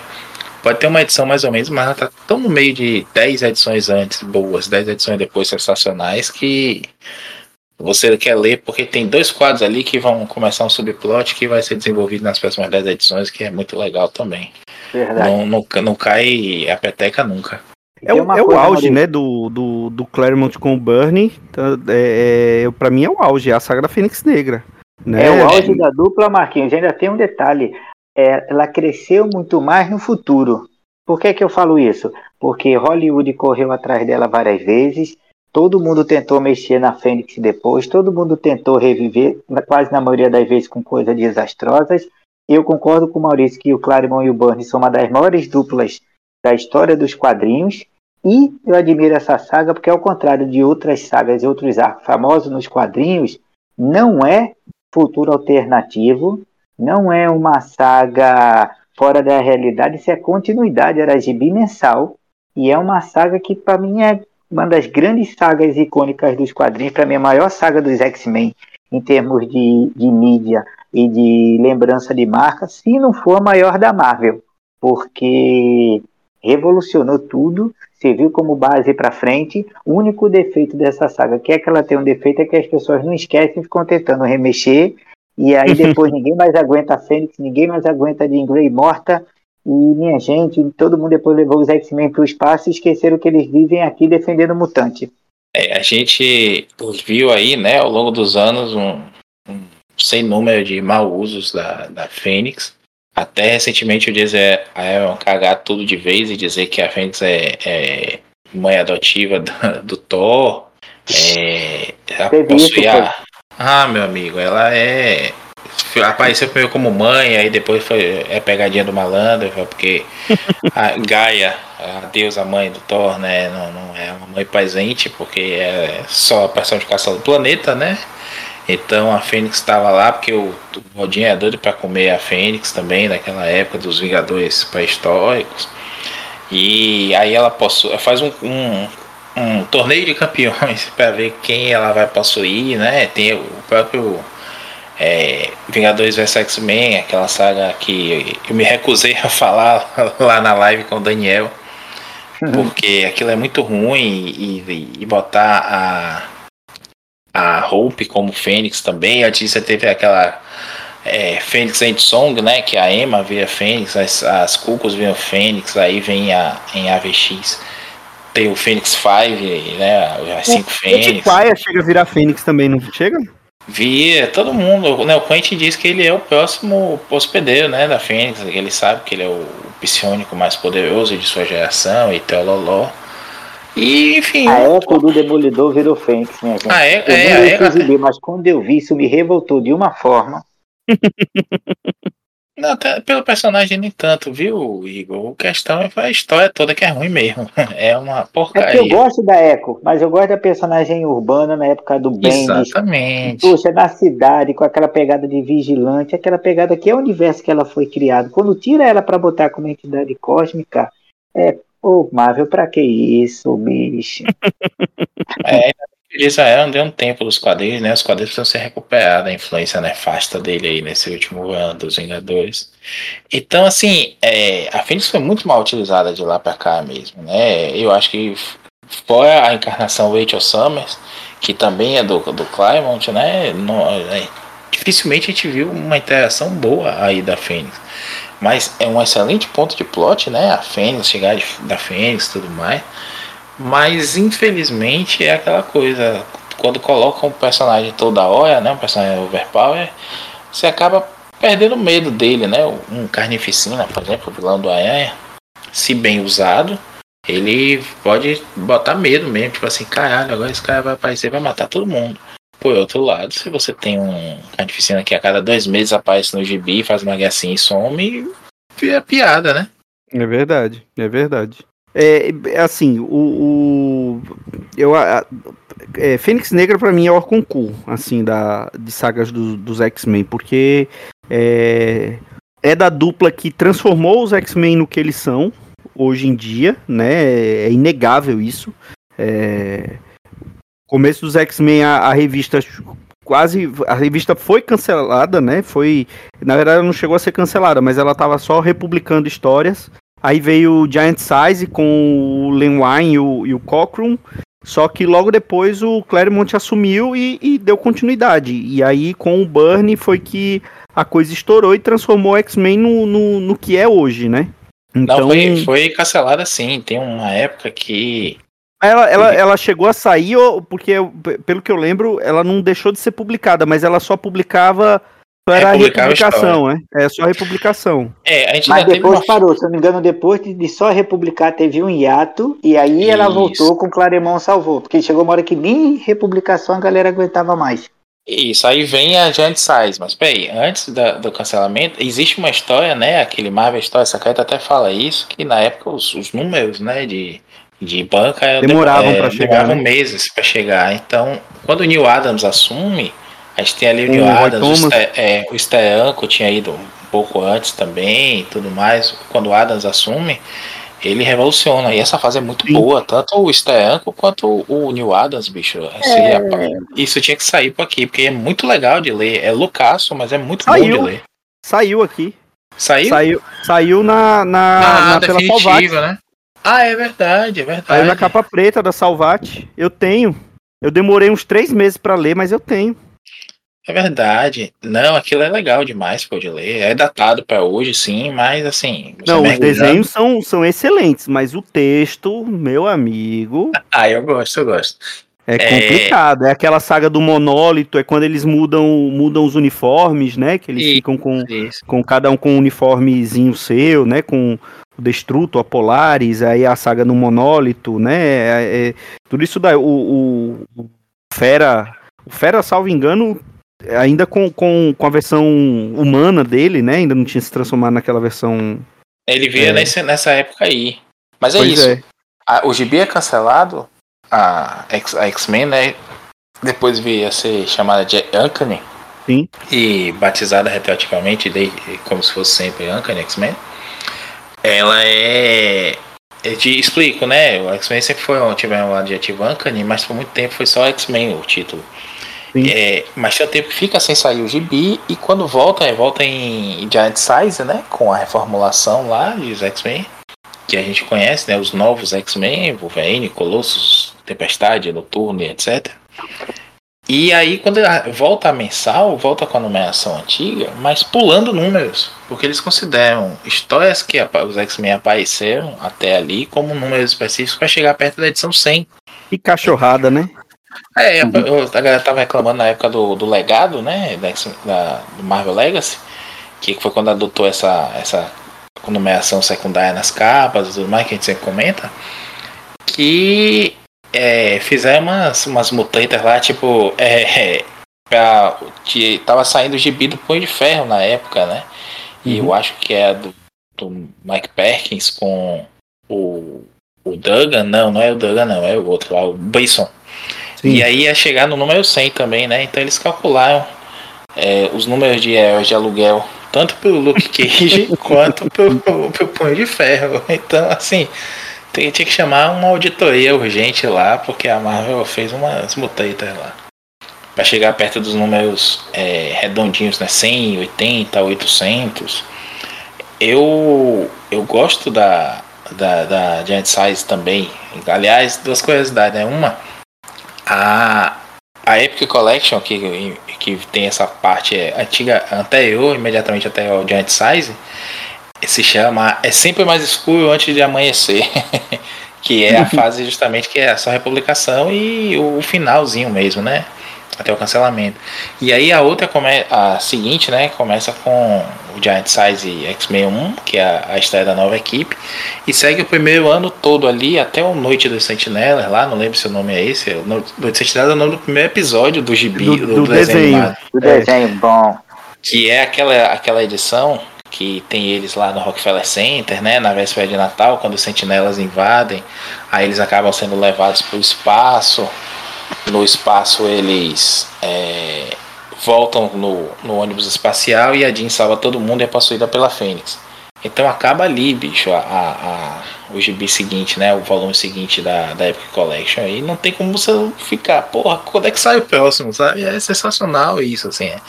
Pode ter uma edição mais ou menos, mas ela tá tão no meio de 10 edições antes boas, 10 edições depois sensacionais que você quer ler porque tem dois quadros ali que vão começar um subplot que vai ser desenvolvido nas próximas 10 edições, que é muito legal também. Verdade. Não, não, não cai a peteca nunca. É o, é o auge, né, do, do, do Claremont com o Burnie. Tá, é, é, pra mim é o auge, é a saga da Fênix Negra. Né? É o auge da dupla, Marquinhos. Ainda tem um detalhe. É, ela cresceu muito mais no futuro. Por que, que eu falo isso? Porque Hollywood correu atrás dela várias vezes. Todo mundo tentou mexer na Fênix depois. Todo mundo tentou reviver, quase na maioria das vezes com coisas desastrosas. Eu concordo com o Maurício que o Claremont e o Burnie são uma das maiores duplas da história dos quadrinhos. E eu admiro essa saga porque, ao contrário de outras sagas e outros arcos famosos nos quadrinhos, não é futuro alternativo, não é uma saga fora da realidade, isso é continuidade, era gibi mensal. E é uma saga que, para mim, é uma das grandes sagas icônicas dos quadrinhos, para mim, a maior saga dos X-Men em termos de, de mídia e de lembrança de marca, se não for a maior da Marvel, porque revolucionou tudo, serviu como base para frente. O único defeito dessa saga, que é que ela tem um defeito, é que as pessoas não esquecem, ficam tentando remexer, e aí depois ninguém mais aguenta a Fênix, ninguém mais aguenta a Jean Grey morta, e minha gente, todo mundo depois levou os X-Men para o espaço e esqueceram que eles vivem aqui defendendo o mutante. É, a gente viu aí, né, ao longo dos anos, um, um sem número de mau usos da, da Fênix. Até recentemente o Jason Aaron cagar tudo de vez e dizer que a Fênix é, é mãe adotiva do, do Thor. É, ela possui a... Ah, meu amigo, ela é. Apareceu primeiro como mãe, aí depois foi é pegadinha do malandro, porque a Gaia, a deusa mãe do Thor, né, não, não é uma mãe presente, porque é só a personificação do planeta, né? Então a Fênix estava lá porque o, o Odin é doido para comer a Fênix também, naquela época dos Vingadores pré-históricos. E aí ela possui, faz um, um, um torneio de campeões para ver quem ela vai possuir, né? Tem o próprio é, Vingadores vs X-Men, aquela saga que eu me recusei a falar lá na live com o Daniel, uhum. porque aquilo é muito ruim e, e botar a, a Hope como Fênix também. A Tícia teve aquela é, Fênix End Song, né? Que a Emma vira Fênix, as, as Cucos viram Fênix, aí vem a, em AVX. Tem o Fênix 5, né? As 5 Fênix. O chega a virar Fênix também, não chega? Via, todo mundo. Né, o Quentin diz que ele é o próximo hospedeiro né, da Fênix. Ele sabe que ele é o psionico mais poderoso de sua geração e loló. E, enfim. A Eco do Demolidor virou Fênix, minha gente. Ah, é, eu é, não é, exibir, mas quando eu vi isso me revoltou de uma forma. Não, pelo personagem nem tanto, viu, Igor? A questão é a história toda que é ruim mesmo. É uma porcaria. É eu gosto da Echo, mas eu gosto da personagem urbana na época do Bendis. Exatamente. Puxa, na cidade, com aquela pegada de vigilante, aquela pegada que é o universo que ela foi criada. Quando tira ela para botar como entidade cósmica, é, Ô, Marvel, pra que isso, bicho? é, Israel deu um tempo dos quadrinhos, né? Os quadrinhos precisam ser recuperados, a influência nefasta dele aí nesse último ano dos Vingadores. Então, assim, é, a Fênix foi muito mal utilizada de lá pra cá mesmo, né? Eu acho que fora a encarnação Rachel Summers, que também é do, do Claremont, né? Não, é, dificilmente a gente viu uma interação boa aí da Fênix. Mas é um excelente ponto de plot, né? A Fênix, chegar de, da Fênix e tudo mais. Mas infelizmente é aquela coisa, quando colocam um personagem toda hora, né, um personagem overpower, você acaba perdendo medo dele, né? Um carnificina, por exemplo, o vilão do Aranha, se bem usado, ele pode botar medo mesmo, tipo assim, caralho, agora esse cara vai aparecer vai matar todo mundo. Por outro lado, se você tem um carnificina que a cada dois meses aparece no gibi, faz uma gracinha e some, é piada, né? É verdade, é verdade. É, é, assim, o, o eu a, é, Fênix Negra para mim é o Orconcu, assim, da de sagas do, dos X-Men, porque é, é da dupla que transformou os X-Men no que eles são hoje em dia, né? É inegável isso. É, começo dos X-Men a, a revista quase a revista foi cancelada, né? Foi, na verdade, ela não chegou a ser cancelada, mas ela estava só republicando histórias Aí veio o Giant Size com o Len Wein e o, e o Cochran. Só que logo depois o Claremont assumiu e, e, deu continuidade. E aí com o Burn foi que a coisa estourou e transformou o X-Men no, no, no, que é hoje, né? Então, Não, foi, foi cancelada sim. Tem uma época que. Ela, ela, ela chegou a sair, porque, pelo que eu lembro, ela não deixou de ser publicada, mas ela só publicava era a republicação, né? É só a republicação. É, a gente Mas depois uma... parou, se não me engano, depois de só republicar, teve um hiato, e aí Isso. ela voltou com o Claremont salvou. Porque chegou uma hora que nem republicação a galera aguentava mais. Isso, aí vem a Giant Size, mas peraí, antes da, do cancelamento, existe uma história, né? Aquele Marvel História Secreta até fala isso, que na época os, os números, né, de, de banca demoravam é, para chegar. Demoravam né? meses para chegar. Então, quando o Neil Adams assume, a gente tem ali o Neil Adams, o, é, o tinha ido um pouco antes também e tudo mais. Quando o Adams assume, ele revoluciona. E essa fase é muito Sim. boa, tanto o Steanco quanto o Neil Adams, bicho. É... Isso tinha que sair por aqui, porque é muito legal de ler. É loucaço, mas é muito Saiu. bom de ler. Saiu aqui. Saiu? Saiu, saiu na, na, ah, na pela Salvate. né? Ah, é verdade, é verdade. Saiu na capa preta da Salvate. Eu tenho. Eu demorei uns três meses para ler, mas eu tenho. É verdade. Não, aquilo é legal demais pô, de ler. É datado para hoje, sim, mas assim. Não, os desenhos são, são excelentes, mas o texto, meu amigo. ah, eu gosto, eu gosto. É complicado. É... é aquela saga do monólito, é quando eles mudam, mudam os uniformes, né? Que eles isso, ficam com, com cada um com um uniformezinho seu, né? Com o Destruto, a Polaris, aí a saga do monólito, né? É, é, tudo isso daí. O, o, o Fera. O Fera, salvo engano, ainda com, com, com a versão humana dele, né? Ainda não tinha se transformado naquela versão. Ele veio é. nesse, nessa época aí. Mas é pois isso. É. A, o GB é cancelado, a, a X-Men, né? Depois veio a ser chamada de Uncanny. Sim. E batizada retroativamente, como se fosse sempre Uncanny X-Men. Ela é eu te explico, né? O X-Men sempre foi, tivemos um adjetivo Uncanny, mas por muito tempo foi só X-Men o título. É, mas tem um tempo que fica sem sair o gibi e quando volta, é, volta em Giant Size, né? Com a reformulação lá dos X-Men, que a gente conhece, né? Os novos X-Men, Wolverine, Colossus, Tempestade, Noturno e etc. E aí, quando volta a mensal, volta com a numeração antiga, mas pulando números, porque eles consideram histórias que os X-Men apareceram até ali como números específicos para chegar perto da edição 100. E cachorrada, né? É, uhum. a galera tava reclamando na época do, do legado, né? Da, da, do Marvel Legacy, que foi quando adotou essa, essa numeração secundária nas capas e tudo mais, que a gente sempre comenta. Que é, fizeram umas, umas mutantes lá, tipo, é, pra, que tava saindo o gibi do Punho de Ferro na época, né? E uhum. eu acho que é do, do Mike Perkins com o, o Duggan, não, não é o Duggan, não, é o outro lá, o Bison. Sim. E aí ia chegar no número 100 também, né? Então eles calcularam é, os números de heróis de aluguel, tanto pelo Luke Cage quanto pelo, pelo Punho de Ferro. Então, assim, tinha que chamar uma auditoria urgente lá, porque a Marvel fez umas mutantes lá. Pra chegar perto dos números é, redondinhos, né? 100, 80, 800. Eu, eu gosto da, da, da Giant Size também. Aliás, duas curiosidades, né? Uma a, a Epic Collection, que, que tem essa parte antiga, anterior, imediatamente até o Giant Size, se chama É Sempre Mais Escuro Antes de Amanhecer. que é a fase justamente que é a sua republicação e o finalzinho mesmo, né? até o cancelamento. E aí a outra come a seguinte, né, começa com o Giant Size X-Men 1, que é a, a estreia da nova equipe, e segue o primeiro ano todo ali até o Noite dos Sentinelas, lá, não lembro se o nome é esse, Noite dos Sentinelas é o nome do primeiro episódio do gibi, do, do, do desenho. desenho. Do desenho, bom. Que é aquela, aquela edição que tem eles lá no Rockefeller Center, né, na véspera de Natal, quando os sentinelas invadem, aí eles acabam sendo levados para o espaço, no espaço eles é, voltam no, no, ônibus espacial e a Jean salva todo mundo e é possuída pela Fênix. Então acaba ali, bicho, a, a, a, o gibi seguinte, né? O volume seguinte da, da Epic Collection. E não tem como você ficar, porra, quando é que sai o próximo, sabe? É sensacional isso, assim. É,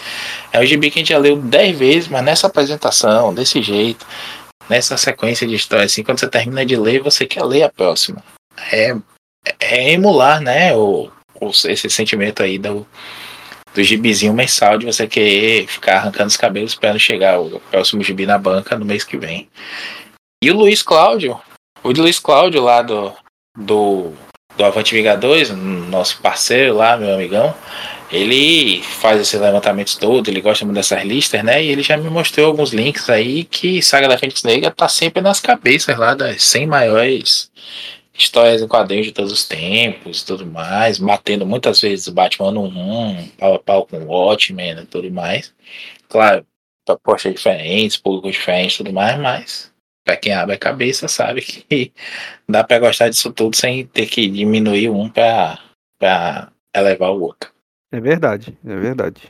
é um gibi que a gente já leu 10 vezes, mas nessa apresentação, desse jeito, nessa sequência de histórias, assim, quando você termina de ler, você quer ler a próxima. É, é emular, né? O, esse sentimento aí do, do gibizinho mensal de você querer ficar arrancando os cabelos esperando chegar o próximo gibi na banca no mês que vem. E o Luiz Cláudio, o Luiz Cláudio lá do, do, do Avante Vingadores, nosso parceiro lá, meu amigão, ele faz esses levantamentos todos, ele gosta muito dessas listas, né? E ele já me mostrou alguns links aí que Saga da Fênix Negra tá sempre nas cabeças lá das 100 maiores histórias em quadrinhos de todos os tempos e tudo mais, batendo muitas vezes Batman 1, pau a pau com Watchmen e tudo mais. Claro, propostas diferentes, públicos diferentes e tudo mais, mas para quem abre a cabeça sabe que dá para gostar disso tudo sem ter que diminuir um para elevar o outro. É verdade, é verdade.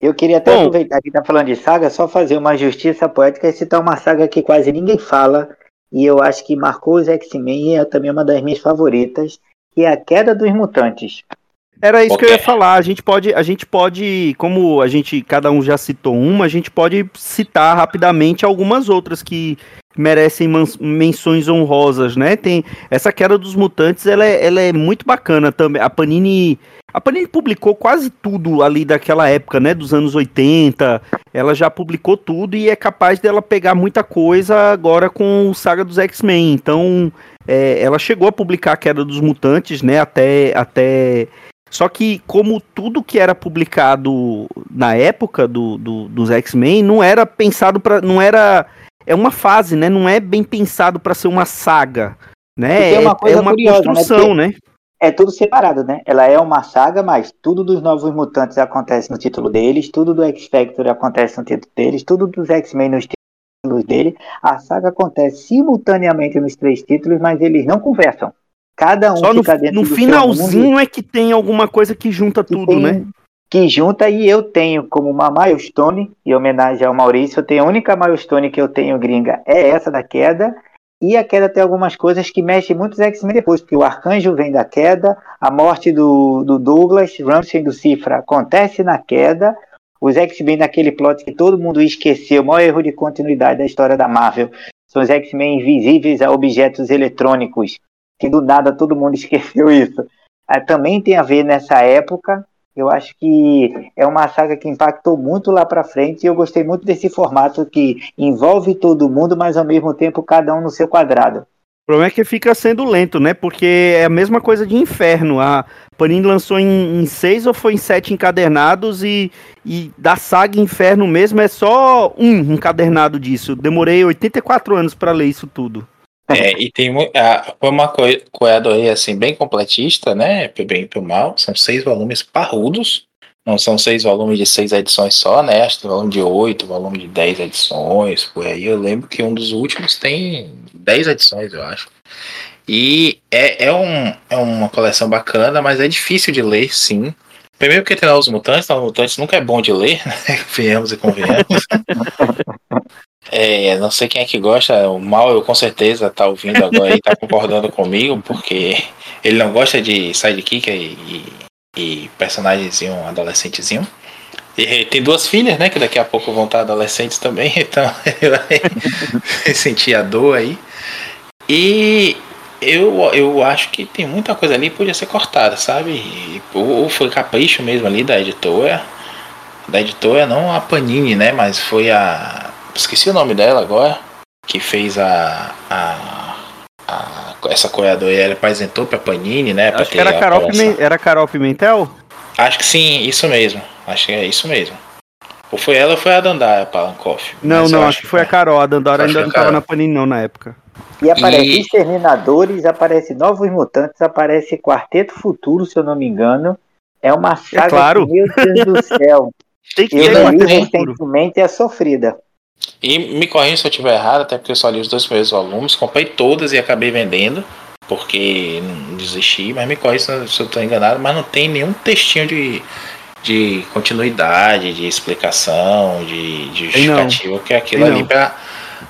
Eu queria até Bom, aproveitar que tá falando de saga, só fazer uma justiça poética e citar uma saga que quase ninguém fala, e eu acho que marcou os X-Men e é também uma das minhas favoritas, que é a queda dos mutantes. Era isso okay. que eu ia falar. A gente pode, a gente pode, como a gente cada um já citou uma, a gente pode citar rapidamente algumas outras que merecem menções honrosas, né? Tem essa queda dos mutantes, ela é, ela é muito bacana também. A Panini a Panini publicou quase tudo ali daquela época, né? Dos anos 80. Ela já publicou tudo e é capaz dela pegar muita coisa agora com o Saga dos X-Men. Então, é, ela chegou a publicar a Queda dos Mutantes, né? Até, até. Só que, como tudo que era publicado na época do, do dos X-Men, não era pensado para. Não era. É uma fase, né? Não é bem pensado para ser uma saga. Né? É, uma, é uma curiosa, né? construção, né? né? é tudo separado, né? Ela é uma saga, mas tudo dos Novos Mutantes acontece no título deles, tudo do X-Factor acontece no título deles, tudo dos X-Men nos títulos dele. A saga acontece simultaneamente nos três títulos, mas eles não conversam. Cada um Só no, no finalzinho é que tem alguma coisa que junta que tudo, tem, né? Que junta e eu tenho como uma milestone, em homenagem ao Maurício, eu tenho a única milestone que eu tenho gringa é essa da queda. E a queda tem algumas coisas que mexem muito os X-Men depois, porque o Arcanjo vem da queda, a morte do, do Douglas, Ramsey do Cifra acontece na queda, os X-Men naquele plot que todo mundo esqueceu, o maior erro de continuidade da história da Marvel, são os X-Men invisíveis a objetos eletrônicos, que do nada todo mundo esqueceu isso. Ah, também tem a ver nessa época, eu acho que é uma saga que impactou muito lá para frente e eu gostei muito desse formato que envolve todo mundo, mas ao mesmo tempo cada um no seu quadrado. O problema é que fica sendo lento, né? Porque é a mesma coisa de Inferno. A Panini lançou em, em seis ou foi em sete encadernados e, e da saga Inferno mesmo é só um encadernado disso. Demorei 84 anos para ler isso tudo. É, e tem foi uma aí assim bem completista, né? Pro bem e pro mal. São seis volumes parrudos. Não são seis volumes de seis edições só, né? Acho que volume de oito, volume de dez edições, por aí. Eu lembro que um dos últimos tem dez edições, eu acho. E é, é, um, é uma coleção bacana, mas é difícil de ler, sim. Primeiro porque tem lá os mutantes, os mutantes nunca é bom de ler, né? Venhamos e convenhamos. É, não sei quem é que gosta, o Mal eu com certeza tá ouvindo agora e tá concordando comigo, porque ele não gosta de sidekick e, e, e personagemzinho adolescentezinho. E tem duas filhas, né, que daqui a pouco vão estar adolescentes também, então ele vai sentir a dor aí. E eu, eu acho que tem muita coisa ali que podia ser cortada, sabe? Ou foi capricho mesmo ali da editora. Da editora, não a Panini, né? Mas foi a, Esqueci o nome dela agora. Que fez a. a, a essa coreadora ela apresentou pra Panini, né? Acho que era Carol, Pimentel, era Carol Pimentel? Acho que sim, isso mesmo. Acho que é isso mesmo. Ou foi ela ou foi a Dandara Palankoff? Não, não, acho que foi a Carol. A Dandara ainda não estava na Panini não na época. E aparece e... Exterminadores, aparece Novos Mutantes, aparece Quarteto Futuro, se eu não me engano. É uma é saga é claro. que, meu Deus do céu. Tem que li recentemente é sofrida. E me corrija se eu estiver errado, até porque eu só li os dois primeiros volumes, comprei todas e acabei vendendo, porque não desisti, mas me corrija se eu estou enganado, mas não tem nenhum textinho de, de continuidade, de explicação, de, de justificativa, que é aquilo ali para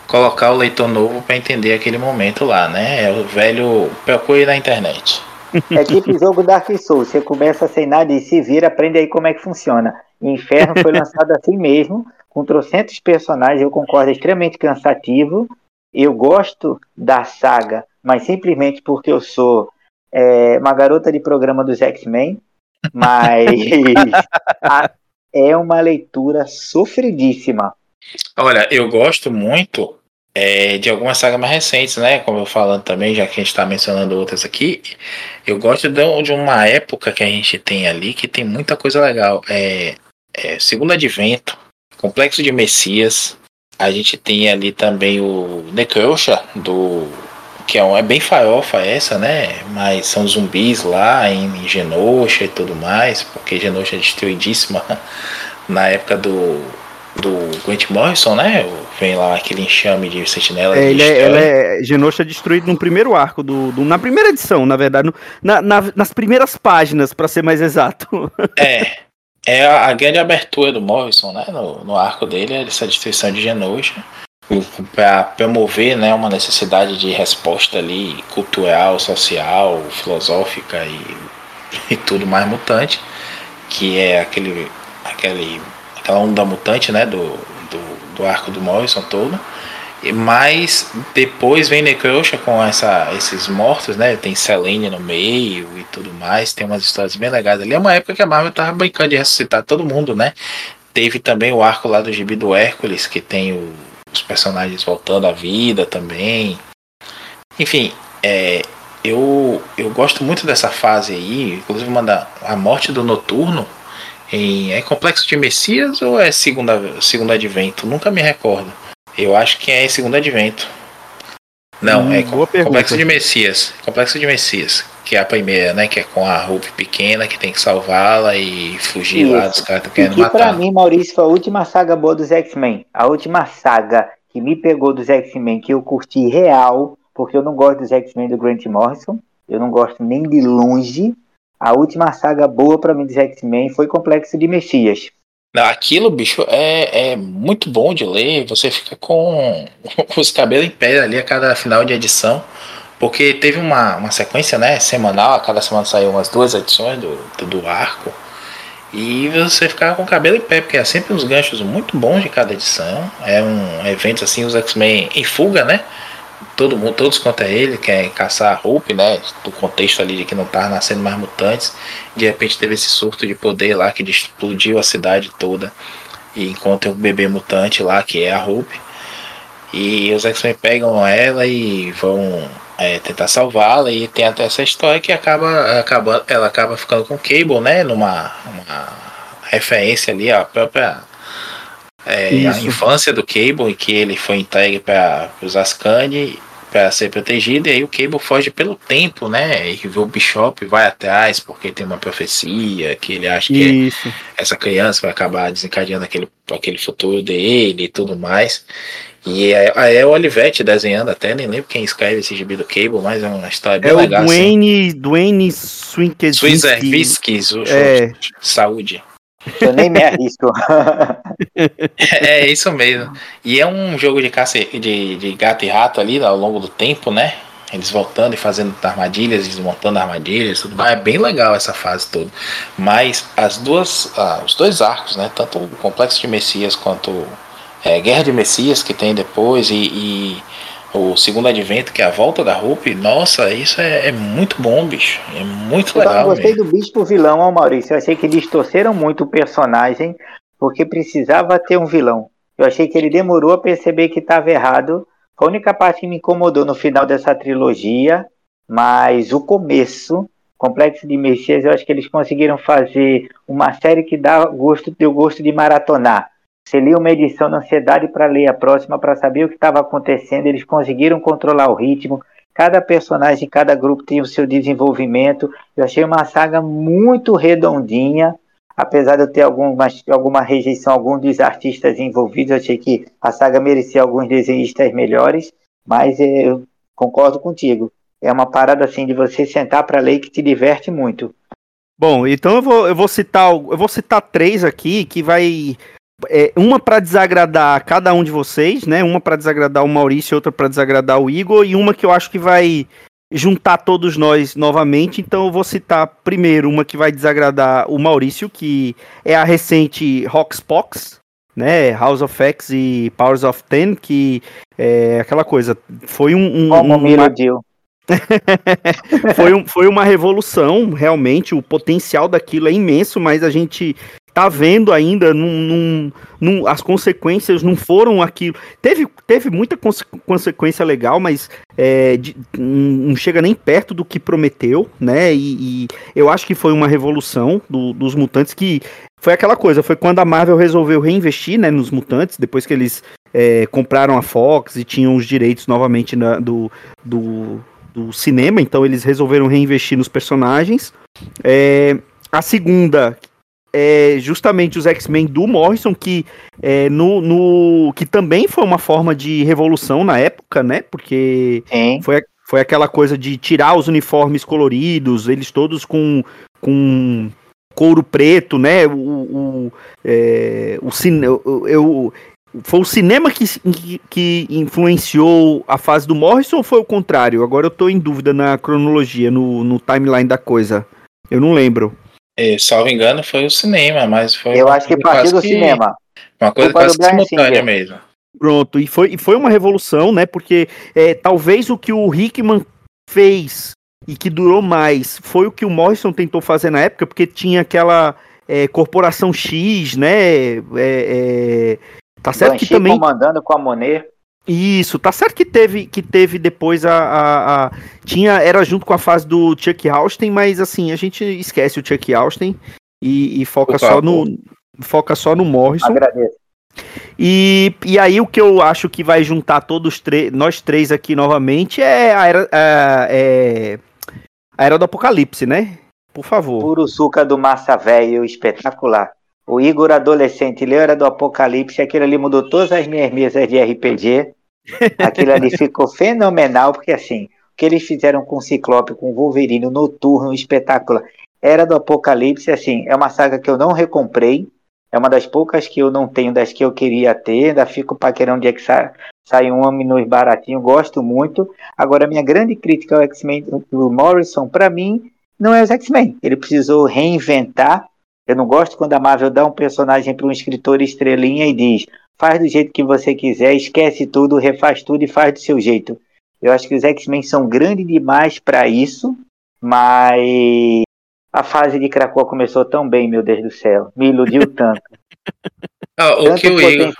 colocar o leitor novo para entender aquele momento lá, né? É o velho procure na internet. É tipo jogo Dark Souls, você começa sem nada e se vira, aprende aí como é que funciona. Inferno foi lançado assim mesmo, com trocentos personagens, eu concordo, é extremamente cansativo. Eu gosto da saga, mas simplesmente porque eu sou é, uma garota de programa dos X-Men, mas a, é uma leitura sofridíssima. Olha, eu gosto muito é, de algumas sagas mais recentes, né? Como eu falando também, já que a gente está mencionando outras aqui, eu gosto de, de, uma época que a gente tem ali que tem muita coisa legal. É, é Segundo Advento, Complexo de Messias. A gente tem ali também o Necrosha, do. Que é, um, é bem farofa essa, né? Mas são zumbis lá em Genosha e tudo mais, porque Genosha é destruidíssima na época do, do Grant Morrison, né? Vem lá aquele enxame de sentinela. É, ele é, é Genosha é destruído no primeiro arco, do, do na primeira edição, na verdade, no, na, na, nas primeiras páginas, para ser mais exato. É, é a, grande abertura do Morrison, né? No, no arco dele, essa destruição de Genosha para promover né, uma necessidade de resposta ali cultural, social, filosófica e, e tudo mais mutante, que é aquele, aquele aquela onda mutante né, do, do, do arco do Morrison todo. Mas depois vem Necrosha com essa, esses mortos, né? Tem Selene no meio e tudo mais. Tem umas histórias bem legais ali. É uma época que a Marvel tava brincando de ressuscitar todo mundo, né? Teve também o arco lá do gibi do Hércules, que tem o, os personagens voltando à vida também. Enfim, é, eu, eu gosto muito dessa fase aí. Inclusive, manda a morte do Noturno. Em, é Complexo de Messias ou é Segunda, segundo Advento? Nunca me recordo. Eu acho que é em segundo advento. Não, hum, é Complexo de Messias. Complexo de Messias. Que é a primeira, né? Que é com a Ruby pequena, que tem que salvá-la e fugir Isso. lá dos caras que querendo matar. Pra mim, Maurício, foi a última saga boa dos X-Men. A última saga que me pegou dos X-Men, que eu curti real, porque eu não gosto dos X-Men do Grant Morrison. Eu não gosto nem de longe. A última saga boa para mim dos X-Men foi Complexo de Messias. Aquilo, bicho, é, é muito bom de ler. Você fica com os cabelos em pé ali a cada final de edição. Porque teve uma, uma sequência né, semanal, a cada semana saiu umas duas edições do, do arco. E você ficava com o cabelo em pé, porque é sempre uns ganchos muito bons de cada edição. É um evento assim, os X-Men em fuga, né? Todo mundo, todos contra ele, quer caçar a Hope, né? Do contexto ali de que não tá nascendo mais mutantes. De repente teve esse surto de poder lá que explodiu a cidade toda. E encontra um bebê mutante lá, que é a Hope. E os X-Men pegam ela e vão é, tentar salvá-la e tem até essa história que acaba, acaba ela acaba ficando com o Cable, né? Numa uma referência ali à própria é, a infância do Cable em que ele foi entregue para os Ascani para ser protegido e aí o Cable foge pelo tempo, né? E o Bishop vai atrás porque tem uma profecia que ele acha que essa criança vai acabar desencadeando aquele, aquele futuro dele e tudo mais. E é, é o Olivetti desenhando até, nem lembro quem escreve esse gibi do Cable, mas é uma história bem é legal. É o Dwayne, assim. Dwayne Swinkerzinski. é. saúde. Eu nem me arrisco. é, é isso mesmo. E é um jogo de caça de, de gato e rato ali ao longo do tempo, né? Eles voltando e fazendo armadilhas, desmontando armadilhas, tudo mais. É bem legal essa fase toda. Mas as duas, ah, os dois arcos, né? Tanto o Complexo de Messias quanto é, Guerra de Messias que tem depois e, e, o segundo advento, que é a volta da Hope, nossa, isso é, é muito bom, bicho. É muito legal. Eu gostei mesmo. do bispo vilão, ó, Maurício. Eu achei que eles torceram muito o personagem, porque precisava ter um vilão. Eu achei que ele demorou a perceber que estava errado. A única parte que me incomodou no final dessa trilogia, mas o começo, Complexo de Messias, eu acho que eles conseguiram fazer uma série que dá gosto, deu gosto de maratonar. Você lia uma edição da ansiedade para ler a próxima, para saber o que estava acontecendo. Eles conseguiram controlar o ritmo. Cada personagem, cada grupo tem o seu desenvolvimento. Eu achei uma saga muito redondinha. Apesar de eu ter alguma, alguma rejeição a alguns dos artistas envolvidos, eu achei que a saga merecia alguns desenhistas melhores. Mas é, eu concordo contigo. É uma parada assim de você sentar para ler que te diverte muito. Bom, então eu vou, eu vou citar eu vou citar três aqui que vai é, uma para desagradar cada um de vocês, né? Uma para desagradar o Maurício, outra para desagradar o Igor e uma que eu acho que vai juntar todos nós novamente. Então eu vou citar primeiro uma que vai desagradar o Maurício, que é a recente Roxpox, né? House of X e Powers of Ten, que é aquela coisa. Foi um, um Como um, uma... foi, um, foi uma revolução, realmente. O potencial daquilo é imenso, mas a gente tá vendo ainda, num, num, as consequências não foram aquilo. Teve, teve muita conse consequência legal, mas é, de, não chega nem perto do que prometeu, né? E, e eu acho que foi uma revolução do, dos mutantes que foi aquela coisa, foi quando a Marvel resolveu reinvestir né, nos mutantes, depois que eles é, compraram a Fox e tinham os direitos novamente na, do, do, do cinema, então eles resolveram reinvestir nos personagens. É, a segunda, é justamente os X-Men do Morrison, que, é, no, no, que também foi uma forma de revolução na época, né? Porque foi, foi aquela coisa de tirar os uniformes coloridos, eles todos com, com couro preto, né? O, o, é, o cine, eu, eu, foi o cinema que, que influenciou a fase do Morrison ou foi o contrário? Agora eu tô em dúvida na cronologia, no, no timeline da coisa. Eu não lembro. É, salvo engano, foi o cinema, mas foi. Eu acho que partiu do que... cinema. Uma coisa quase simultânea mesmo. Pronto, e foi, e foi uma revolução, né? Porque é, talvez o que o Hickman fez e que durou mais foi o que o Morrison tentou fazer na época, porque tinha aquela é, corporação X, né? É, é tá certo Blanchet que também comandando com a Monet. Isso, tá certo que teve que teve depois a, a, a, tinha era junto com a fase do Chuck Austin, mas assim a gente esquece o Chuck Austin e, e foca só no foca só no Morrison. Agradeço. E, e aí o que eu acho que vai juntar todos nós três aqui novamente é a era, a, é a era do Apocalipse, né? Por favor. Puro suca do massa velho, espetacular. O Igor adolescente leu Era do Apocalipse, aquilo ali mudou todas as minhas mesas de RPG. Aquilo ali ficou fenomenal, porque assim, o que eles fizeram com o Ciclope, com o Wolverine, o Noturno, espetacular. Era do Apocalipse, assim, é uma saga que eu não recomprei. É uma das poucas que eu não tenho, das que eu queria ter. Ainda fico paquerando dia que sai, sai um homem nos baratinho. Gosto muito. Agora, minha grande crítica ao X-Men do Morrison, para mim, não é os X-Men. Ele precisou reinventar. Eu não gosto quando a Marvel dá um personagem para um escritor estrelinha e diz: faz do jeito que você quiser, esquece tudo, refaz tudo e faz do seu jeito. Eu acho que os X-Men são grandes demais para isso, mas a fase de Krakoa começou tão bem, meu Deus do céu. Me iludiu tanto. Ah, o, que o, Igor,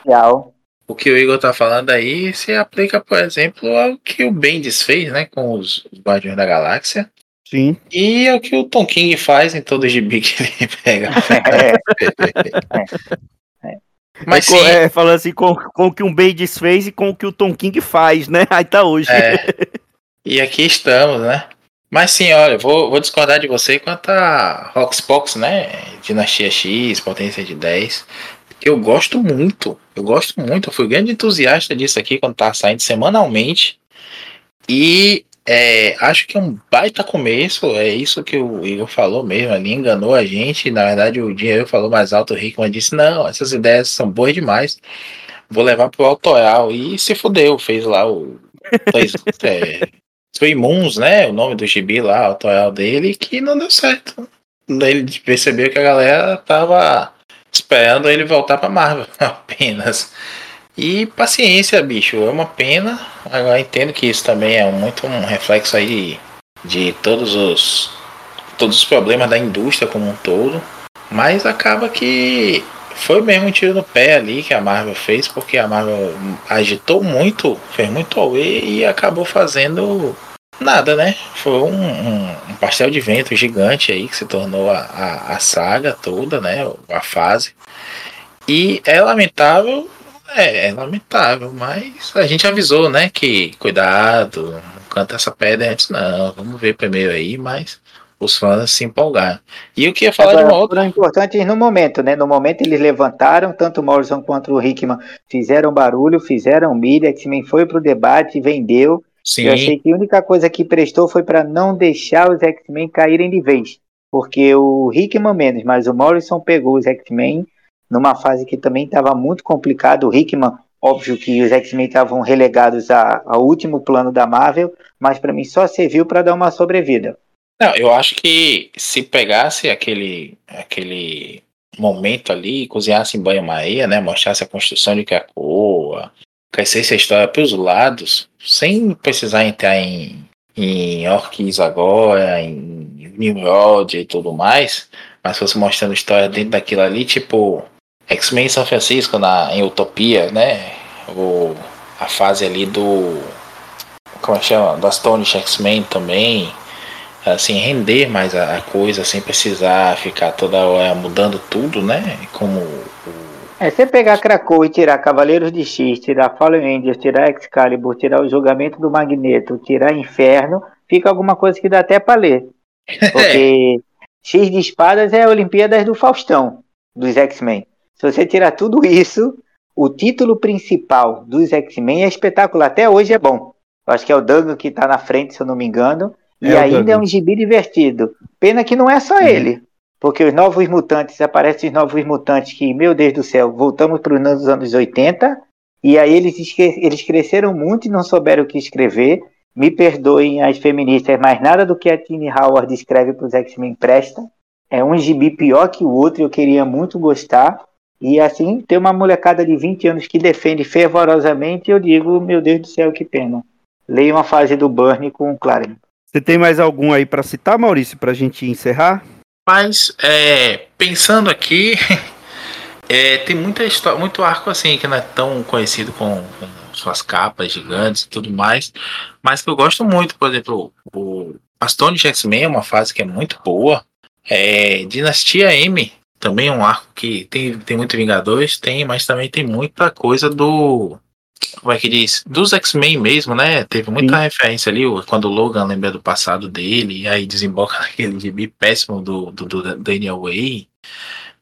o que o Igor tá falando aí se aplica, por exemplo, ao que o Bendis fez, né? Com os Guardiões da Galáxia. Sim. E é o que o Tom King faz em todo o gibi que ele pega. É. é. Mas é, sim, é, falando assim, com, com o que um Bendis fez e com o que o Tom King faz, né? Aí tá hoje. É. E aqui estamos, né? Mas sim, olha, vou, vou discordar de você quanto a Roxbox, né? Dinastia X, potência de 10. Eu gosto muito, eu gosto muito. Eu fui grande entusiasta disso aqui quando tá saindo semanalmente. E é, acho que é um baita começo. É isso que o Igor falou mesmo ali, enganou a gente. Na verdade, o dinheiro falou mais alto. O Rickman disse: Não, essas ideias são boas demais. Vou levar pro Autoreal. E se fudeu, fez lá o. Fez, é, foi Moons, né? O nome do gibi lá, o tutorial dele, que não deu certo. Ele percebeu que a galera tava esperando ele voltar pra Marvel apenas. E paciência, bicho, é uma pena. Agora entendo que isso também é muito um reflexo aí de, de todos os todos os problemas da indústria como um todo. Mas acaba que foi mesmo um tiro no pé ali que a Marvel fez, porque a Marvel agitou muito, fez muito away e acabou fazendo nada, né? Foi um, um, um, pastel de vento gigante aí que se tornou a, a, a, saga toda, né? A fase. E é lamentável, é, é lamentável, mas a gente avisou, né? Que cuidado, não canta essa pedra antes, não. Vamos ver primeiro aí, mas os fãs se empolgaram. E eu queria falar Agora, de uma outra. importante no momento, né? No momento eles levantaram, tanto o Morrison quanto o Hickman fizeram barulho, fizeram mídia, X-Men foi pro debate, vendeu. Sim. Eu achei que a única coisa que prestou foi para não deixar os X-Men caírem de vez. Porque o Hickman menos, mas o Morrison pegou os X-Men numa fase que também estava muito complicado. O Hickman, óbvio que os X-Men estavam relegados ao último plano da Marvel, mas para mim só serviu para dar uma sobrevida. Não, eu acho que se pegasse aquele, aquele momento ali, cozinhasse em banho-maria, né? Mostrasse a construção de Krakoa, crescesse a história para os lados, sem precisar entrar em, em Orquis agora, em Nimrod e tudo mais, mas fosse mostrando história dentro daquilo ali, tipo X-Men São Francisco na, em Utopia, né? O, a fase ali do. Como é que chama? Do Astonish X-Men também assim, render mais a, a, coisa sem precisar ficar toda hora mudando tudo, né? Como o... É, você pegar Krakow e tirar Cavaleiros de X, tirar Fallen Angels, tirar Excalibur, tirar o julgamento do Magneto, tirar Inferno, fica alguma coisa que dá até para ler. Porque X de espadas é a Olimpíadas do Faustão, dos X-Men. Se você tirar tudo isso, o título principal dos X-Men é espetacular. Até hoje é bom. Eu acho que é o Dango que está na frente, se eu não me engano. E é ainda é um gibi divertido. Pena que não é só uhum. ele. Porque os novos mutantes, aparecem os novos mutantes que, meu Deus do céu, voltamos para os anos 80. E aí eles, eles cresceram muito e não souberam o que escrever. Me perdoem as feministas, mas nada do que a Tini Howard escreve para os X-Men presta. É um gibi pior que o outro, eu queria muito gostar. E assim, tem uma molecada de 20 anos que defende fervorosamente, e eu digo, meu Deus do céu, que pena. Leia uma fase do Burnie com o Clarence. Você tem mais algum aí para citar, Maurício, para a gente encerrar? Mas, é, pensando aqui, é, tem muita história, muito arco assim que não é tão conhecido com, com, suas capas gigantes e tudo mais, mas que eu gosto muito, por exemplo, o Astonish X-Men é uma fase que é muito boa. É, Dinastia M também é um arco que tem, tem muito Vingadores, tem, mas também tem muita coisa do como é que diz? Dos X-Men mesmo, né? Teve muita Sim. referência ali, quando o Logan lembra do passado dele, e aí desemboca naquele gibi péssimo do, do, do Daniel Way.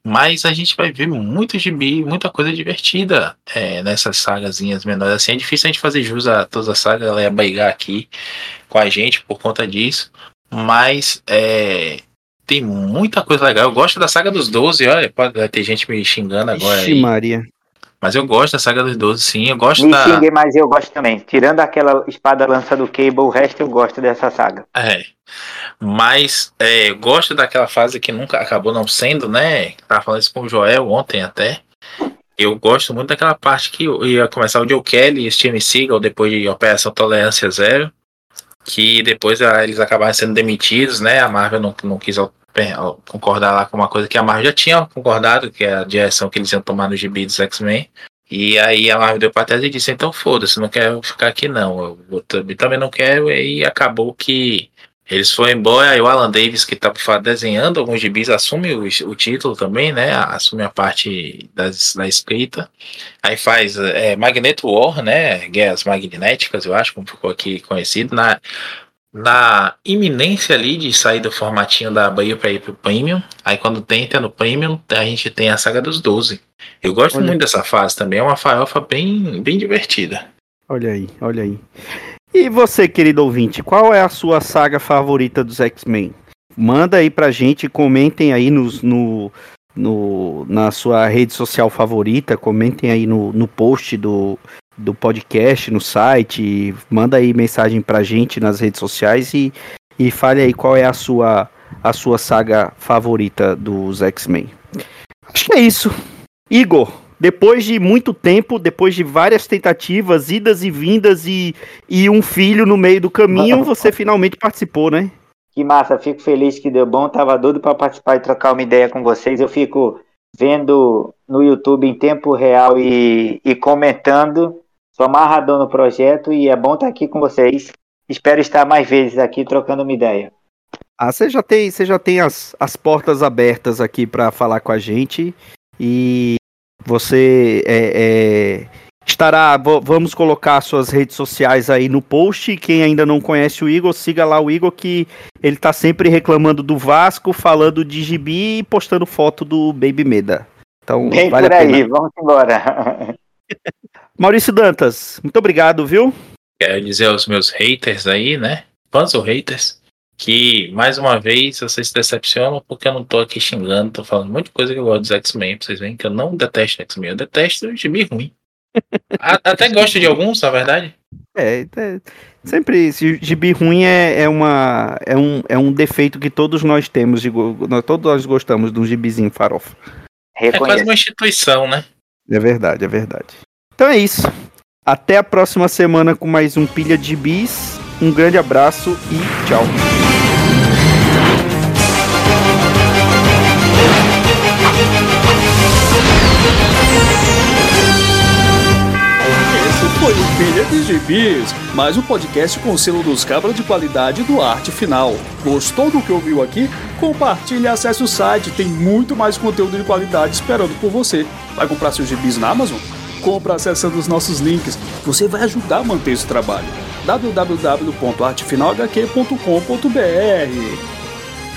Mas a gente vai ver muito gibi, muita coisa divertida é, nessas sagazinhas menores. Assim, é difícil a gente fazer jus a todas as sagas, ela ia brigar aqui com a gente por conta disso. Mas é, tem muita coisa legal. Eu gosto da saga dos 12, olha, pode ter gente me xingando agora Ixi, aí. Maria. Mas eu gosto da saga dos 12, sim. Eu gosto Me da. xinguei, mas eu gosto também. Tirando aquela espada lança do Cable, o resto eu gosto dessa saga. É. Mas é, eu gosto daquela fase que nunca acabou não sendo, né? Tava falando isso com o Joel ontem até. Eu gosto muito daquela parte que ia começar o Joe Kelly e o Steven Seagal depois de Operação Tolerância Zero. Que depois ah, eles acabaram sendo demitidos, né? A Marvel não, não quis concordar lá com uma coisa que a Marvel já tinha concordado, que é a direção que eles iam tomar no gibi dos X-Men. E aí a Marvel deu pra trás e disse, então foda-se, não quero ficar aqui não. Eu, também também não quero, e aí acabou que eles foram embora, e o Alan Davis, que tá fora desenhando alguns gibis, assume o, o título também, né? Assume a parte das, da escrita. Aí faz é, Magneto War, né? Guerras Magnéticas, eu acho, como ficou aqui conhecido, na, na iminência ali de sair do formatinho da Bahia para ir pro Premium. Aí quando tenta no Premium, a gente tem a saga dos 12. Eu gosto Olha. muito dessa fase também, é uma farofa bem, bem divertida. Olha aí, olha aí. E você, querido ouvinte, qual é a sua saga favorita dos X-Men? Manda aí pra gente, comentem aí nos, no, no, na sua rede social favorita, comentem aí no, no post do, do podcast, no site, manda aí mensagem pra gente nas redes sociais e, e fale aí qual é a sua, a sua saga favorita dos X-Men. Acho que é isso. Igor, depois de muito tempo, depois de várias tentativas, idas e vindas e, e um filho no meio do caminho, você finalmente participou, né? Que massa, fico feliz que deu bom. Tava doido para participar e trocar uma ideia com vocês. Eu fico vendo no YouTube em tempo real e, e comentando. Sou amarradão no projeto e é bom estar aqui com vocês. Espero estar mais vezes aqui trocando uma ideia. Ah, você já tem, você já tem as, as portas abertas aqui para falar com a gente e você é, é, estará. Vamos colocar suas redes sociais aí no post. Quem ainda não conhece o Igor, siga lá o Igor que ele tá sempre reclamando do Vasco, falando de gibi e postando foto do Baby Meda. Então, Bem vale por a pena. aí, vamos embora. Maurício Dantas, muito obrigado, viu? Quero dizer aos meus haters aí, né? Fãs ou haters, que mais uma vez vocês se decepcionam porque eu não tô aqui xingando, tô falando muita coisa que eu gosto dos X-Men, vocês verem que eu não detesto X-Men, eu detesto o gibi ruim. A- Até gosto de alguns, na verdade. É, é, sempre esse gibi ruim é, é, uma, é, um, é um defeito que todos nós temos, de, nós, todos nós gostamos de um gibizinho farofa. É quase uma instituição, né? É verdade, é verdade. Então é isso. Até a próxima semana com mais um Pilha de Bis. Um grande abraço e tchau. Esse foi o Pilha de Gibis, mais um podcast com selo dos cabras de qualidade do Arte Final. Gostou do que ouviu aqui? Compartilhe e acesse o site, tem muito mais conteúdo de qualidade esperando por você. Vai comprar seus gibis na Amazon? Compra acessando os nossos links, você vai ajudar a manter esse trabalho. www.artefinalhq.com.br